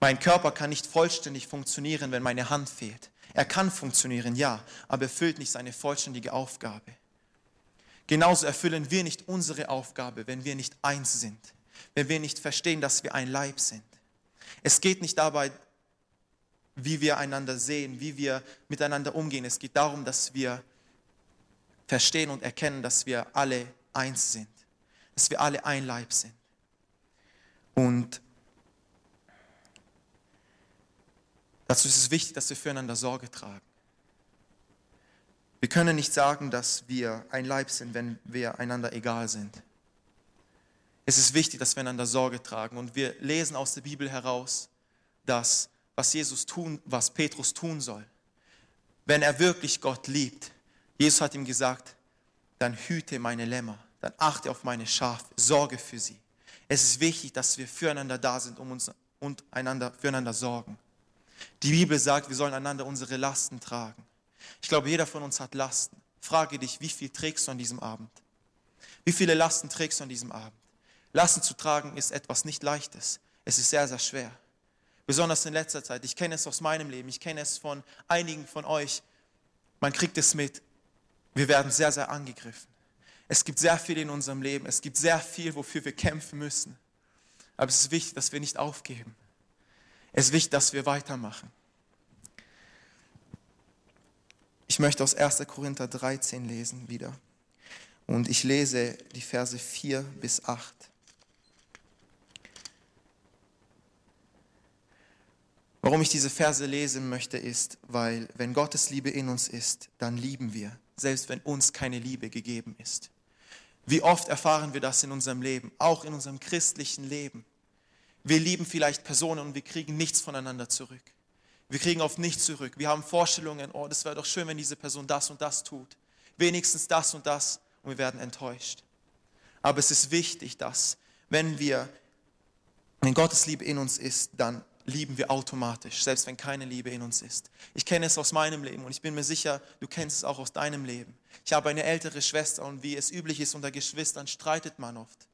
Mein Körper kann nicht vollständig funktionieren, wenn meine Hand fehlt. Er kann funktionieren, ja, aber erfüllt nicht seine vollständige Aufgabe. Genauso erfüllen wir nicht unsere Aufgabe, wenn wir nicht eins sind, wenn wir nicht verstehen, dass wir ein Leib sind. Es geht nicht dabei, wie wir einander sehen, wie wir miteinander umgehen. Es geht darum, dass wir verstehen und erkennen, dass wir alle eins sind, dass wir alle ein Leib sind. Und dazu ist es wichtig, dass wir füreinander Sorge tragen. Wir können nicht sagen, dass wir ein Leib sind, wenn wir einander egal sind. Es ist wichtig, dass wir einander Sorge tragen. Und wir lesen aus der Bibel heraus, dass was Jesus tun, was Petrus tun soll, wenn er wirklich Gott liebt. Jesus hat ihm gesagt, dann hüte meine Lämmer, dann achte auf meine Schafe, sorge für sie. Es ist wichtig, dass wir füreinander da sind um uns, und einander, füreinander sorgen. Die Bibel sagt, wir sollen einander unsere Lasten tragen. Ich glaube, jeder von uns hat Lasten. Frage dich, wie viel trägst du an diesem Abend? Wie viele Lasten trägst du an diesem Abend? Lasten zu tragen ist etwas nicht Leichtes. Es ist sehr, sehr schwer. Besonders in letzter Zeit. Ich kenne es aus meinem Leben. Ich kenne es von einigen von euch. Man kriegt es mit. Wir werden sehr, sehr angegriffen. Es gibt sehr viel in unserem Leben. Es gibt sehr viel, wofür wir kämpfen müssen. Aber es ist wichtig, dass wir nicht aufgeben. Es ist wichtig, dass wir weitermachen. Ich möchte aus 1. Korinther 13 lesen wieder. Und ich lese die Verse 4 bis 8. Warum ich diese Verse lesen möchte, ist, weil wenn Gottes Liebe in uns ist, dann lieben wir, selbst wenn uns keine Liebe gegeben ist. Wie oft erfahren wir das in unserem Leben, auch in unserem christlichen Leben. Wir lieben vielleicht Personen und wir kriegen nichts voneinander zurück. Wir kriegen auf nichts zurück. Wir haben Vorstellungen, oh, das wäre doch schön, wenn diese Person das und das tut. Wenigstens das und das und wir werden enttäuscht. Aber es ist wichtig, dass wenn wir, wenn Gottes Liebe in uns ist, dann lieben wir automatisch, selbst wenn keine Liebe in uns ist. Ich kenne es aus meinem Leben und ich bin mir sicher, du kennst es auch aus deinem Leben. Ich habe eine ältere Schwester und wie es üblich ist unter Geschwistern, streitet man oft.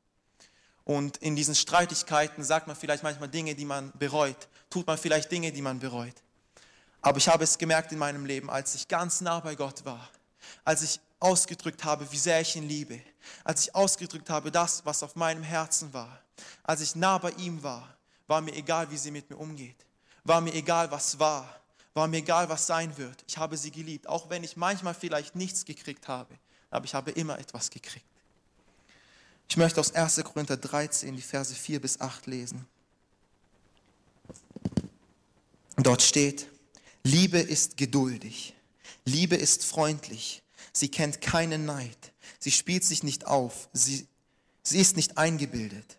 Und in diesen Streitigkeiten sagt man vielleicht manchmal Dinge, die man bereut, tut man vielleicht Dinge, die man bereut. Aber ich habe es gemerkt in meinem Leben, als ich ganz nah bei Gott war, als ich ausgedrückt habe, wie sehr ich ihn liebe, als ich ausgedrückt habe, das, was auf meinem Herzen war, als ich nah bei ihm war, war mir egal, wie sie mit mir umgeht, war mir egal, was war, war mir egal, was sein wird. Ich habe sie geliebt, auch wenn ich manchmal vielleicht nichts gekriegt habe, aber ich habe immer etwas gekriegt. Ich möchte aus 1. Korinther 13 die Verse 4 bis 8 lesen. Dort steht, Liebe ist geduldig, Liebe ist freundlich, sie kennt keinen Neid, sie spielt sich nicht auf, sie, sie ist nicht eingebildet.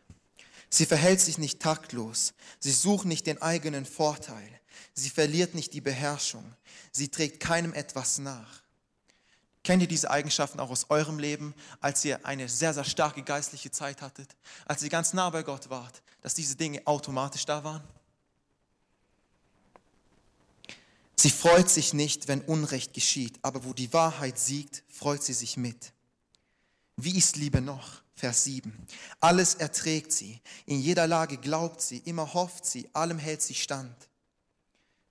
Sie verhält sich nicht taktlos. Sie sucht nicht den eigenen Vorteil. Sie verliert nicht die Beherrschung. Sie trägt keinem etwas nach. Kennt ihr diese Eigenschaften auch aus eurem Leben, als ihr eine sehr, sehr starke geistliche Zeit hattet, als ihr ganz nah bei Gott wart, dass diese Dinge automatisch da waren? Sie freut sich nicht, wenn Unrecht geschieht, aber wo die Wahrheit siegt, freut sie sich mit. Wie ist Liebe noch? Vers 7. Alles erträgt sie, in jeder Lage glaubt sie, immer hofft sie, allem hält sie stand.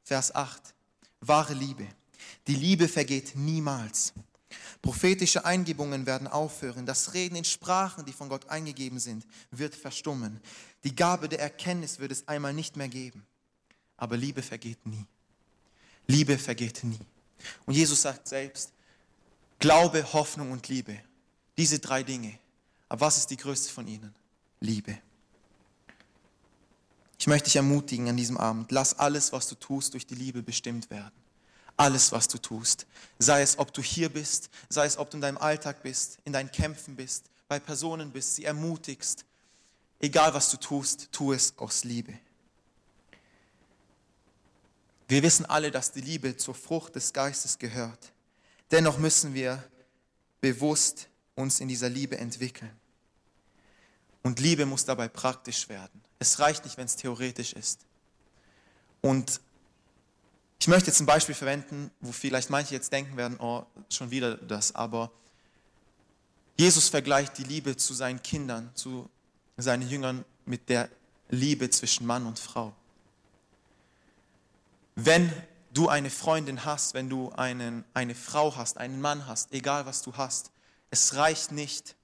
Vers 8. Wahre Liebe. Die Liebe vergeht niemals. Prophetische Eingebungen werden aufhören. Das Reden in Sprachen, die von Gott eingegeben sind, wird verstummen. Die Gabe der Erkenntnis wird es einmal nicht mehr geben. Aber Liebe vergeht nie. Liebe vergeht nie. Und Jesus sagt selbst, Glaube, Hoffnung und Liebe. Diese drei Dinge aber was ist die größte von ihnen? Liebe. Ich möchte dich ermutigen an diesem Abend, lass alles, was du tust, durch die Liebe bestimmt werden. Alles, was du tust. Sei es, ob du hier bist, sei es, ob du in deinem Alltag bist, in deinen Kämpfen bist, bei Personen bist, sie ermutigst. Egal, was du tust, tu es aus Liebe. Wir wissen alle, dass die Liebe zur Frucht des Geistes gehört. Dennoch müssen wir bewusst uns in dieser Liebe entwickeln. Und Liebe muss dabei praktisch werden. Es reicht nicht, wenn es theoretisch ist. Und ich möchte jetzt ein Beispiel verwenden, wo vielleicht manche jetzt denken werden, oh, schon wieder das, aber Jesus vergleicht die Liebe zu seinen Kindern, zu seinen Jüngern mit der Liebe zwischen Mann und Frau. Wenn du eine Freundin hast, wenn du einen, eine Frau hast, einen Mann hast, egal was du hast, es reicht nicht,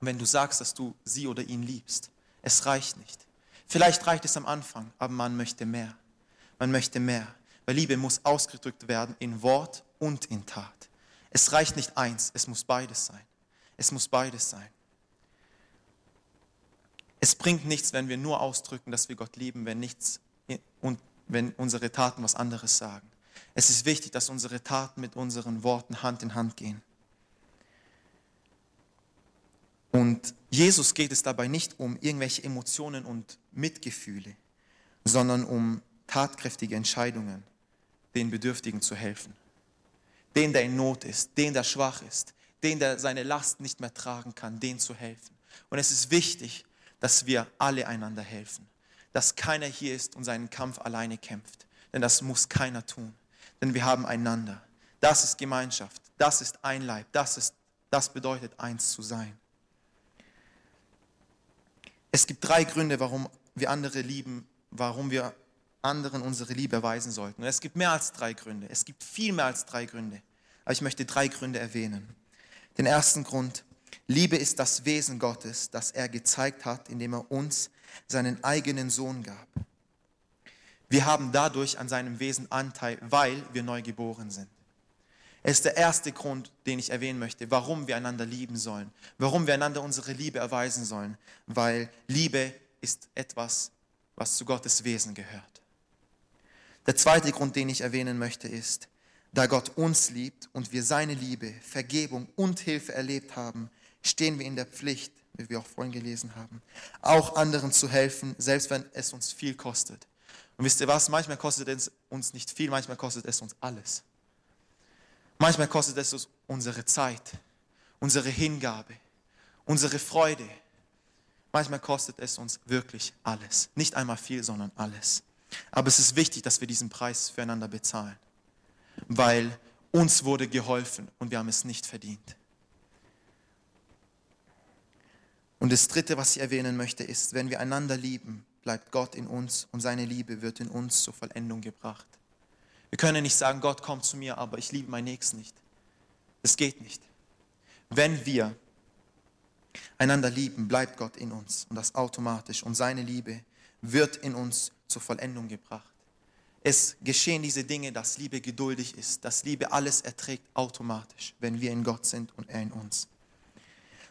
wenn du sagst, dass du sie oder ihn liebst. Es reicht nicht. Vielleicht reicht es am Anfang, aber man möchte mehr. Man möchte mehr. Weil Liebe muss ausgedrückt werden in Wort und in Tat. Es reicht nicht eins, es muss beides sein. Es muss beides sein. Es bringt nichts, wenn wir nur ausdrücken, dass wir Gott lieben, wenn nichts und wenn unsere Taten was anderes sagen. Es ist wichtig, dass unsere Taten mit unseren Worten Hand in Hand gehen. Und Jesus geht es dabei nicht um irgendwelche Emotionen und Mitgefühle, sondern um tatkräftige Entscheidungen, den Bedürftigen zu helfen. Den, der in Not ist, den, der schwach ist, den, der seine Last nicht mehr tragen kann, den zu helfen. Und es ist wichtig, dass wir alle einander helfen. Dass keiner hier ist und seinen Kampf alleine kämpft. Denn das muss keiner tun. Denn wir haben einander. Das ist Gemeinschaft. Das ist ein Leib. Das, ist, das bedeutet, eins zu sein. Es gibt drei Gründe, warum wir andere lieben, warum wir anderen unsere Liebe erweisen sollten. Und es gibt mehr als drei Gründe. Es gibt viel mehr als drei Gründe. Aber ich möchte drei Gründe erwähnen. Den ersten Grund, Liebe ist das Wesen Gottes, das er gezeigt hat, indem er uns seinen eigenen Sohn gab. Wir haben dadurch an seinem Wesen Anteil, weil wir neu geboren sind. Es ist der erste Grund, den ich erwähnen möchte, warum wir einander lieben sollen, warum wir einander unsere Liebe erweisen sollen, weil Liebe ist etwas, was zu Gottes Wesen gehört. Der zweite Grund, den ich erwähnen möchte, ist, da Gott uns liebt und wir seine Liebe, Vergebung und Hilfe erlebt haben, stehen wir in der Pflicht, wie wir auch vorhin gelesen haben, auch anderen zu helfen, selbst wenn es uns viel kostet. Und wisst ihr was? Manchmal kostet es uns nicht viel, manchmal kostet es uns alles. Manchmal kostet es uns unsere Zeit, unsere Hingabe, unsere Freude. Manchmal kostet es uns wirklich alles. Nicht einmal viel, sondern alles. Aber es ist wichtig, dass wir diesen Preis füreinander bezahlen, weil uns wurde geholfen und wir haben es nicht verdient. Und das Dritte, was ich erwähnen möchte, ist, wenn wir einander lieben, bleibt Gott in uns und seine Liebe wird in uns zur Vollendung gebracht. Wir können nicht sagen, Gott kommt zu mir, aber ich liebe meinen Nächsten nicht. Das geht nicht. Wenn wir einander lieben, bleibt Gott in uns und das automatisch und seine Liebe wird in uns zur Vollendung gebracht. Es geschehen diese Dinge, dass Liebe geduldig ist, dass Liebe alles erträgt automatisch, wenn wir in Gott sind und er in uns.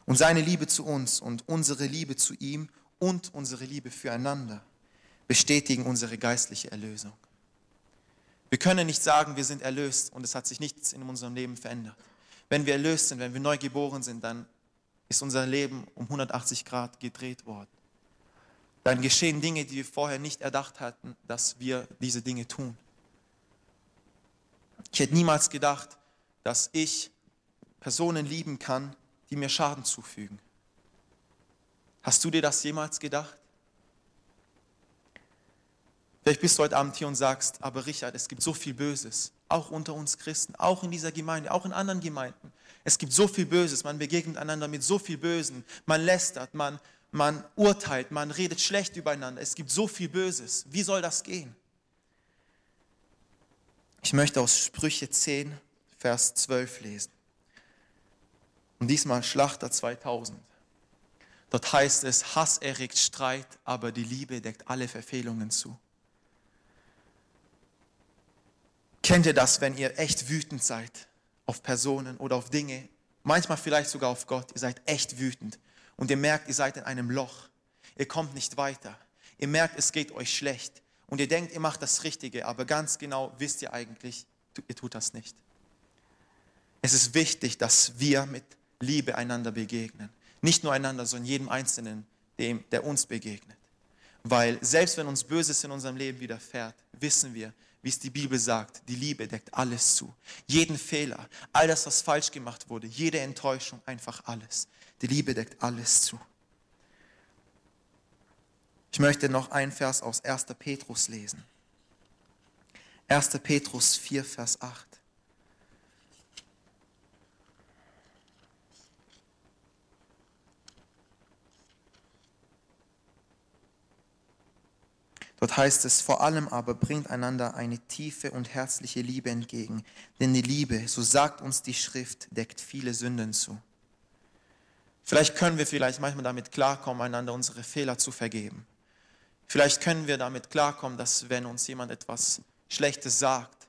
Und seine Liebe zu uns und unsere Liebe zu ihm und unsere Liebe füreinander bestätigen unsere geistliche Erlösung. Wir können nicht sagen, wir sind erlöst und es hat sich nichts in unserem Leben verändert. Wenn wir erlöst sind, wenn wir neu geboren sind, dann ist unser Leben um 180 Grad gedreht worden. Dann geschehen Dinge, die wir vorher nicht erdacht hatten, dass wir diese Dinge tun. Ich hätte niemals gedacht, dass ich Personen lieben kann, die mir Schaden zufügen. Hast du dir das jemals gedacht? Vielleicht bist du heute Abend hier und sagst, aber Richard, es gibt so viel Böses, auch unter uns Christen, auch in dieser Gemeinde, auch in anderen Gemeinden. Es gibt so viel Böses, man begegnet einander mit so viel Bösen, man lästert, man, man urteilt, man redet schlecht übereinander. Es gibt so viel Böses. Wie soll das gehen? Ich möchte aus Sprüche 10, Vers 12 lesen. Und diesmal Schlachter 2000. Dort heißt es, Hass erregt Streit, aber die Liebe deckt alle Verfehlungen zu. Kennt ihr das, wenn ihr echt wütend seid auf Personen oder auf Dinge, manchmal vielleicht sogar auf Gott, ihr seid echt wütend und ihr merkt, ihr seid in einem Loch, ihr kommt nicht weiter, ihr merkt, es geht euch schlecht und ihr denkt, ihr macht das Richtige, aber ganz genau wisst ihr eigentlich, ihr tut das nicht. Es ist wichtig, dass wir mit Liebe einander begegnen. Nicht nur einander, sondern jedem Einzelnen, dem, der uns begegnet. Weil selbst wenn uns Böses in unserem Leben widerfährt, wissen wir, wie es die Bibel sagt, die Liebe deckt alles zu. Jeden Fehler, all das, was falsch gemacht wurde, jede Enttäuschung, einfach alles. Die Liebe deckt alles zu. Ich möchte noch einen Vers aus 1. Petrus lesen. 1. Petrus 4, Vers 8. Dort heißt es, vor allem aber bringt einander eine tiefe und herzliche Liebe entgegen, denn die Liebe, so sagt uns die Schrift, deckt viele Sünden zu. Vielleicht können wir vielleicht manchmal damit klarkommen, einander unsere Fehler zu vergeben. Vielleicht können wir damit klarkommen, dass wenn uns jemand etwas Schlechtes sagt,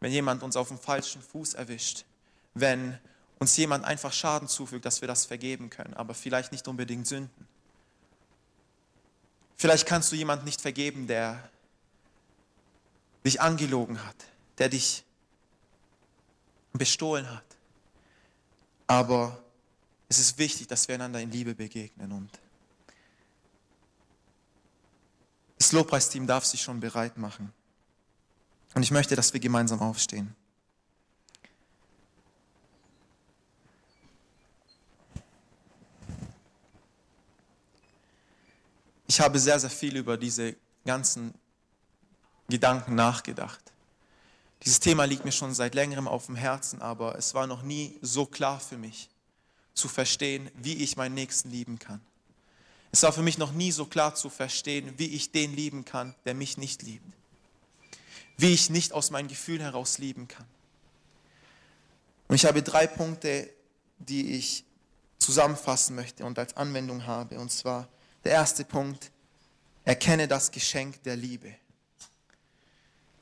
wenn jemand uns auf dem falschen Fuß erwischt, wenn uns jemand einfach Schaden zufügt, dass wir das vergeben können, aber vielleicht nicht unbedingt Sünden. Vielleicht kannst du jemand nicht vergeben, der dich angelogen hat, der dich bestohlen hat. Aber es ist wichtig, dass wir einander in Liebe begegnen. Und das Lobpreisteam darf sich schon bereit machen. Und ich möchte, dass wir gemeinsam aufstehen. Ich habe sehr, sehr viel über diese ganzen Gedanken nachgedacht. Dieses Thema liegt mir schon seit längerem auf dem Herzen, aber es war noch nie so klar für mich zu verstehen, wie ich meinen Nächsten lieben kann. Es war für mich noch nie so klar zu verstehen, wie ich den lieben kann, der mich nicht liebt. Wie ich nicht aus meinen Gefühlen heraus lieben kann. Und ich habe drei Punkte, die ich zusammenfassen möchte und als Anwendung habe. Und zwar der erste Punkt, erkenne das Geschenk der Liebe.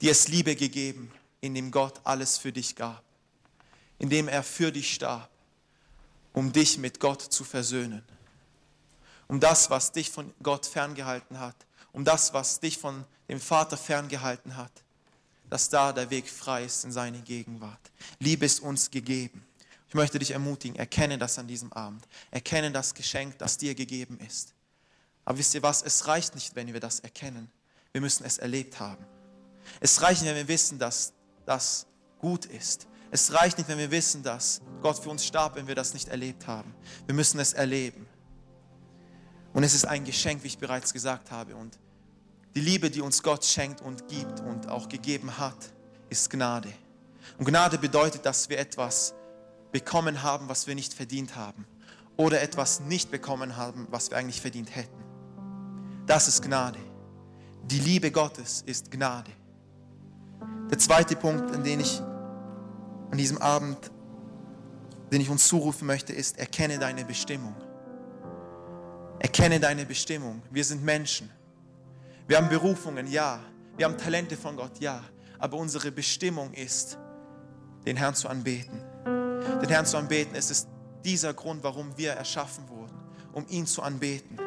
Dir ist Liebe gegeben, indem Gott alles für dich gab, indem er für dich starb, um dich mit Gott zu versöhnen, um das, was dich von Gott ferngehalten hat, um das, was dich von dem Vater ferngehalten hat, dass da der Weg frei ist in seine Gegenwart. Liebe ist uns gegeben. Ich möchte dich ermutigen, erkenne das an diesem Abend. Erkenne das Geschenk, das dir gegeben ist. Aber wisst ihr was, es reicht nicht, wenn wir das erkennen. Wir müssen es erlebt haben. Es reicht nicht, wenn wir wissen, dass das gut ist. Es reicht nicht, wenn wir wissen, dass Gott für uns starb, wenn wir das nicht erlebt haben. Wir müssen es erleben. Und es ist ein Geschenk, wie ich bereits gesagt habe. Und die Liebe, die uns Gott schenkt und gibt und auch gegeben hat, ist Gnade. Und Gnade bedeutet, dass wir etwas bekommen haben, was wir nicht verdient haben. Oder etwas nicht bekommen haben, was wir eigentlich verdient hätten. Das ist Gnade. Die Liebe Gottes ist Gnade. Der zweite Punkt, an den ich an diesem Abend, den ich uns zurufen möchte, ist, erkenne deine Bestimmung. Erkenne deine Bestimmung. Wir sind Menschen. Wir haben Berufungen, ja. Wir haben Talente von Gott, ja. Aber unsere Bestimmung ist, den Herrn zu anbeten. Den Herrn zu anbeten, es ist dieser Grund, warum wir erschaffen wurden, um ihn zu anbeten.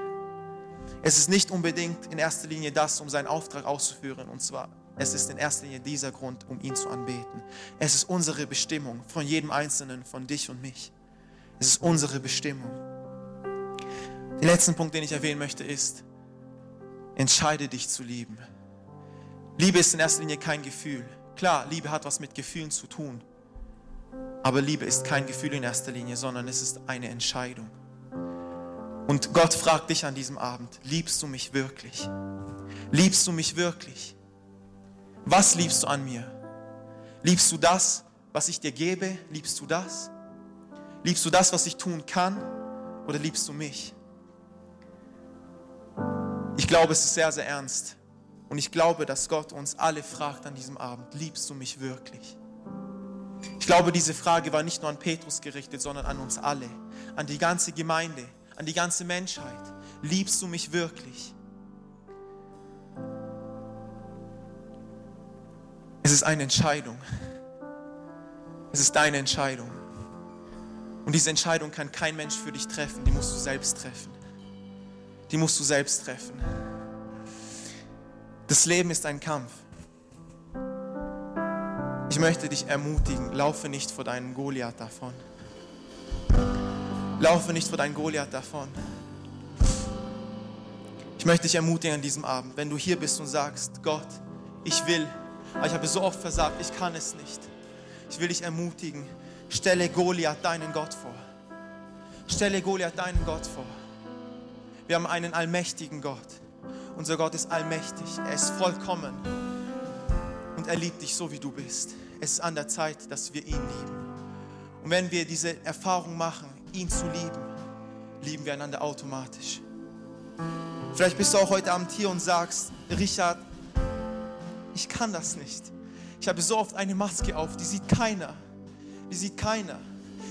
Es ist nicht unbedingt in erster Linie das, um seinen Auftrag auszuführen. Und zwar, es ist in erster Linie dieser Grund, um ihn zu anbeten. Es ist unsere Bestimmung von jedem Einzelnen, von dich und mich. Es ist unsere Bestimmung. Der letzte Punkt, den ich erwähnen möchte, ist, entscheide dich zu lieben. Liebe ist in erster Linie kein Gefühl. Klar, Liebe hat was mit Gefühlen zu tun. Aber Liebe ist kein Gefühl in erster Linie, sondern es ist eine Entscheidung. Und Gott fragt dich an diesem Abend, liebst du mich wirklich? Liebst du mich wirklich? Was liebst du an mir? Liebst du das, was ich dir gebe? Liebst du das? Liebst du das, was ich tun kann? Oder liebst du mich? Ich glaube, es ist sehr, sehr ernst. Und ich glaube, dass Gott uns alle fragt an diesem Abend, liebst du mich wirklich? Ich glaube, diese Frage war nicht nur an Petrus gerichtet, sondern an uns alle, an die ganze Gemeinde, an die ganze Menschheit. Liebst du mich wirklich? Es ist eine Entscheidung. Es ist deine Entscheidung. Und diese Entscheidung kann kein Mensch für dich treffen, die musst du selbst treffen. Die musst du selbst treffen. Das Leben ist ein Kampf. Ich möchte dich ermutigen, laufe nicht vor deinem Goliath davon. Laufe nicht vor deinem Goliath davon. Ich möchte dich ermutigen an diesem Abend, wenn du hier bist und sagst, Gott, ich will, aber ich habe so oft versagt, ich kann es nicht. Ich will dich ermutigen, stelle Goliath deinen Gott vor. Stelle Goliath deinen Gott vor. Wir haben einen allmächtigen Gott. Unser Gott ist allmächtig. Er ist vollkommen. Und er liebt dich so, wie du bist. Es ist an der Zeit, dass wir ihn lieben. Und wenn wir diese Erfahrung machen, ihn zu lieben, lieben wir einander automatisch. Vielleicht bist du auch heute Abend hier und sagst, Richard, ich kann das nicht. Ich habe so oft eine Maske auf, die sieht keiner. Die sieht keiner.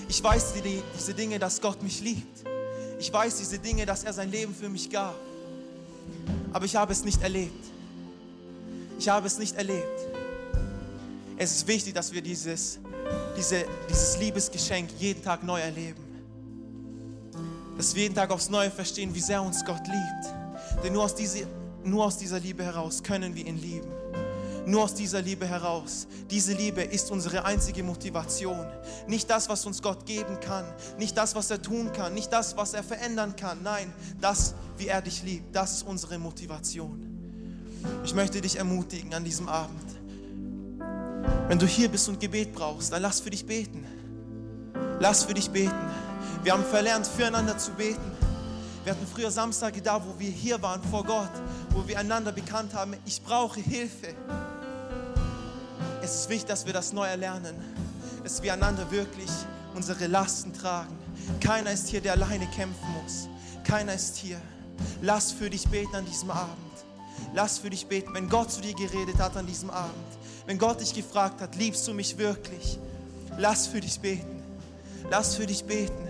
Ich weiß die, diese Dinge, dass Gott mich liebt. Ich weiß diese Dinge, dass er sein Leben für mich gab. Aber ich habe es nicht erlebt. Ich habe es nicht erlebt. Es ist wichtig, dass wir dieses, diese, dieses Liebesgeschenk jeden Tag neu erleben dass wir jeden Tag aufs Neue verstehen, wie sehr uns Gott liebt. Denn nur aus, diese, nur aus dieser Liebe heraus können wir ihn lieben. Nur aus dieser Liebe heraus. Diese Liebe ist unsere einzige Motivation. Nicht das, was uns Gott geben kann, nicht das, was er tun kann, nicht das, was er verändern kann. Nein, das, wie er dich liebt, das ist unsere Motivation. Ich möchte dich ermutigen an diesem Abend. Wenn du hier bist und Gebet brauchst, dann lass für dich beten. Lass für dich beten. Wir haben verlernt, füreinander zu beten. Wir hatten früher Samstage da, wo wir hier waren vor Gott, wo wir einander bekannt haben, ich brauche Hilfe. Es ist wichtig, dass wir das neu erlernen, dass wir einander wirklich unsere Lasten tragen. Keiner ist hier, der alleine kämpfen muss. Keiner ist hier. Lass für dich beten an diesem Abend. Lass für dich beten, wenn Gott zu dir geredet hat an diesem Abend. Wenn Gott dich gefragt hat, liebst du mich wirklich? Lass für dich beten. Lass für dich beten.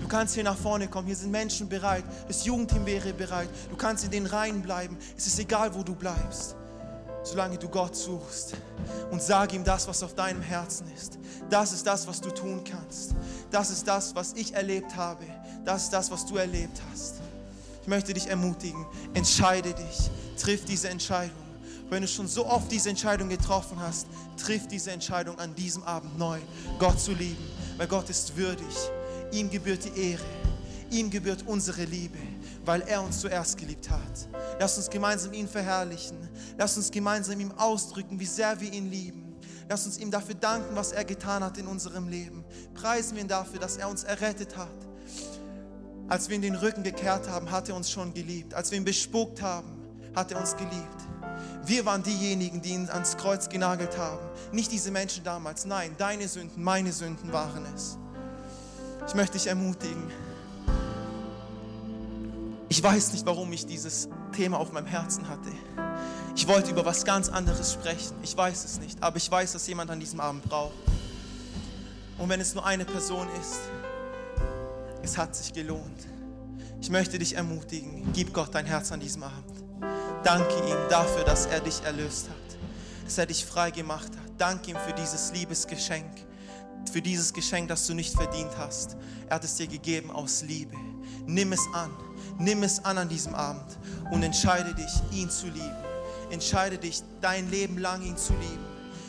Du kannst hier nach vorne kommen. Hier sind Menschen bereit. Das Jugendteam wäre bereit. Du kannst in den Reihen bleiben. Es ist egal, wo du bleibst solange du Gott suchst und sag ihm das, was auf deinem Herzen ist. Das ist das, was du tun kannst. Das ist das, was ich erlebt habe. Das ist das, was du erlebt hast. Ich möchte dich ermutigen, entscheide dich, triff diese Entscheidung. Wenn du schon so oft diese Entscheidung getroffen hast, triff diese Entscheidung an diesem Abend neu, Gott zu lieben, weil Gott ist würdig. Ihm gebührt die Ehre, ihm gebührt unsere Liebe weil er uns zuerst geliebt hat. Lass uns gemeinsam ihn verherrlichen. Lass uns gemeinsam ihm ausdrücken, wie sehr wir ihn lieben. Lass uns ihm dafür danken, was er getan hat in unserem Leben. Preisen wir ihn dafür, dass er uns errettet hat. Als wir ihn den Rücken gekehrt haben, hat er uns schon geliebt. Als wir ihn bespuckt haben, hat er uns geliebt. Wir waren diejenigen, die ihn ans Kreuz genagelt haben. Nicht diese Menschen damals. Nein, deine Sünden, meine Sünden waren es. Ich möchte dich ermutigen, ich weiß nicht, warum ich dieses Thema auf meinem Herzen hatte. Ich wollte über was ganz anderes sprechen. Ich weiß es nicht, aber ich weiß, dass jemand an diesem Abend braucht. Und wenn es nur eine Person ist, es hat sich gelohnt. Ich möchte dich ermutigen, gib Gott dein Herz an diesem Abend. Danke ihm dafür, dass er dich erlöst hat, dass er dich frei gemacht hat. Danke ihm für dieses Liebesgeschenk, für dieses Geschenk, das du nicht verdient hast. Er hat es dir gegeben aus Liebe. Nimm es an. Nimm es an an diesem Abend und entscheide dich, ihn zu lieben. Entscheide dich, dein Leben lang ihn zu lieben.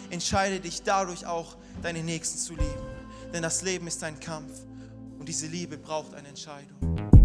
Entscheide dich dadurch auch, deine Nächsten zu lieben. Denn das Leben ist ein Kampf und diese Liebe braucht eine Entscheidung.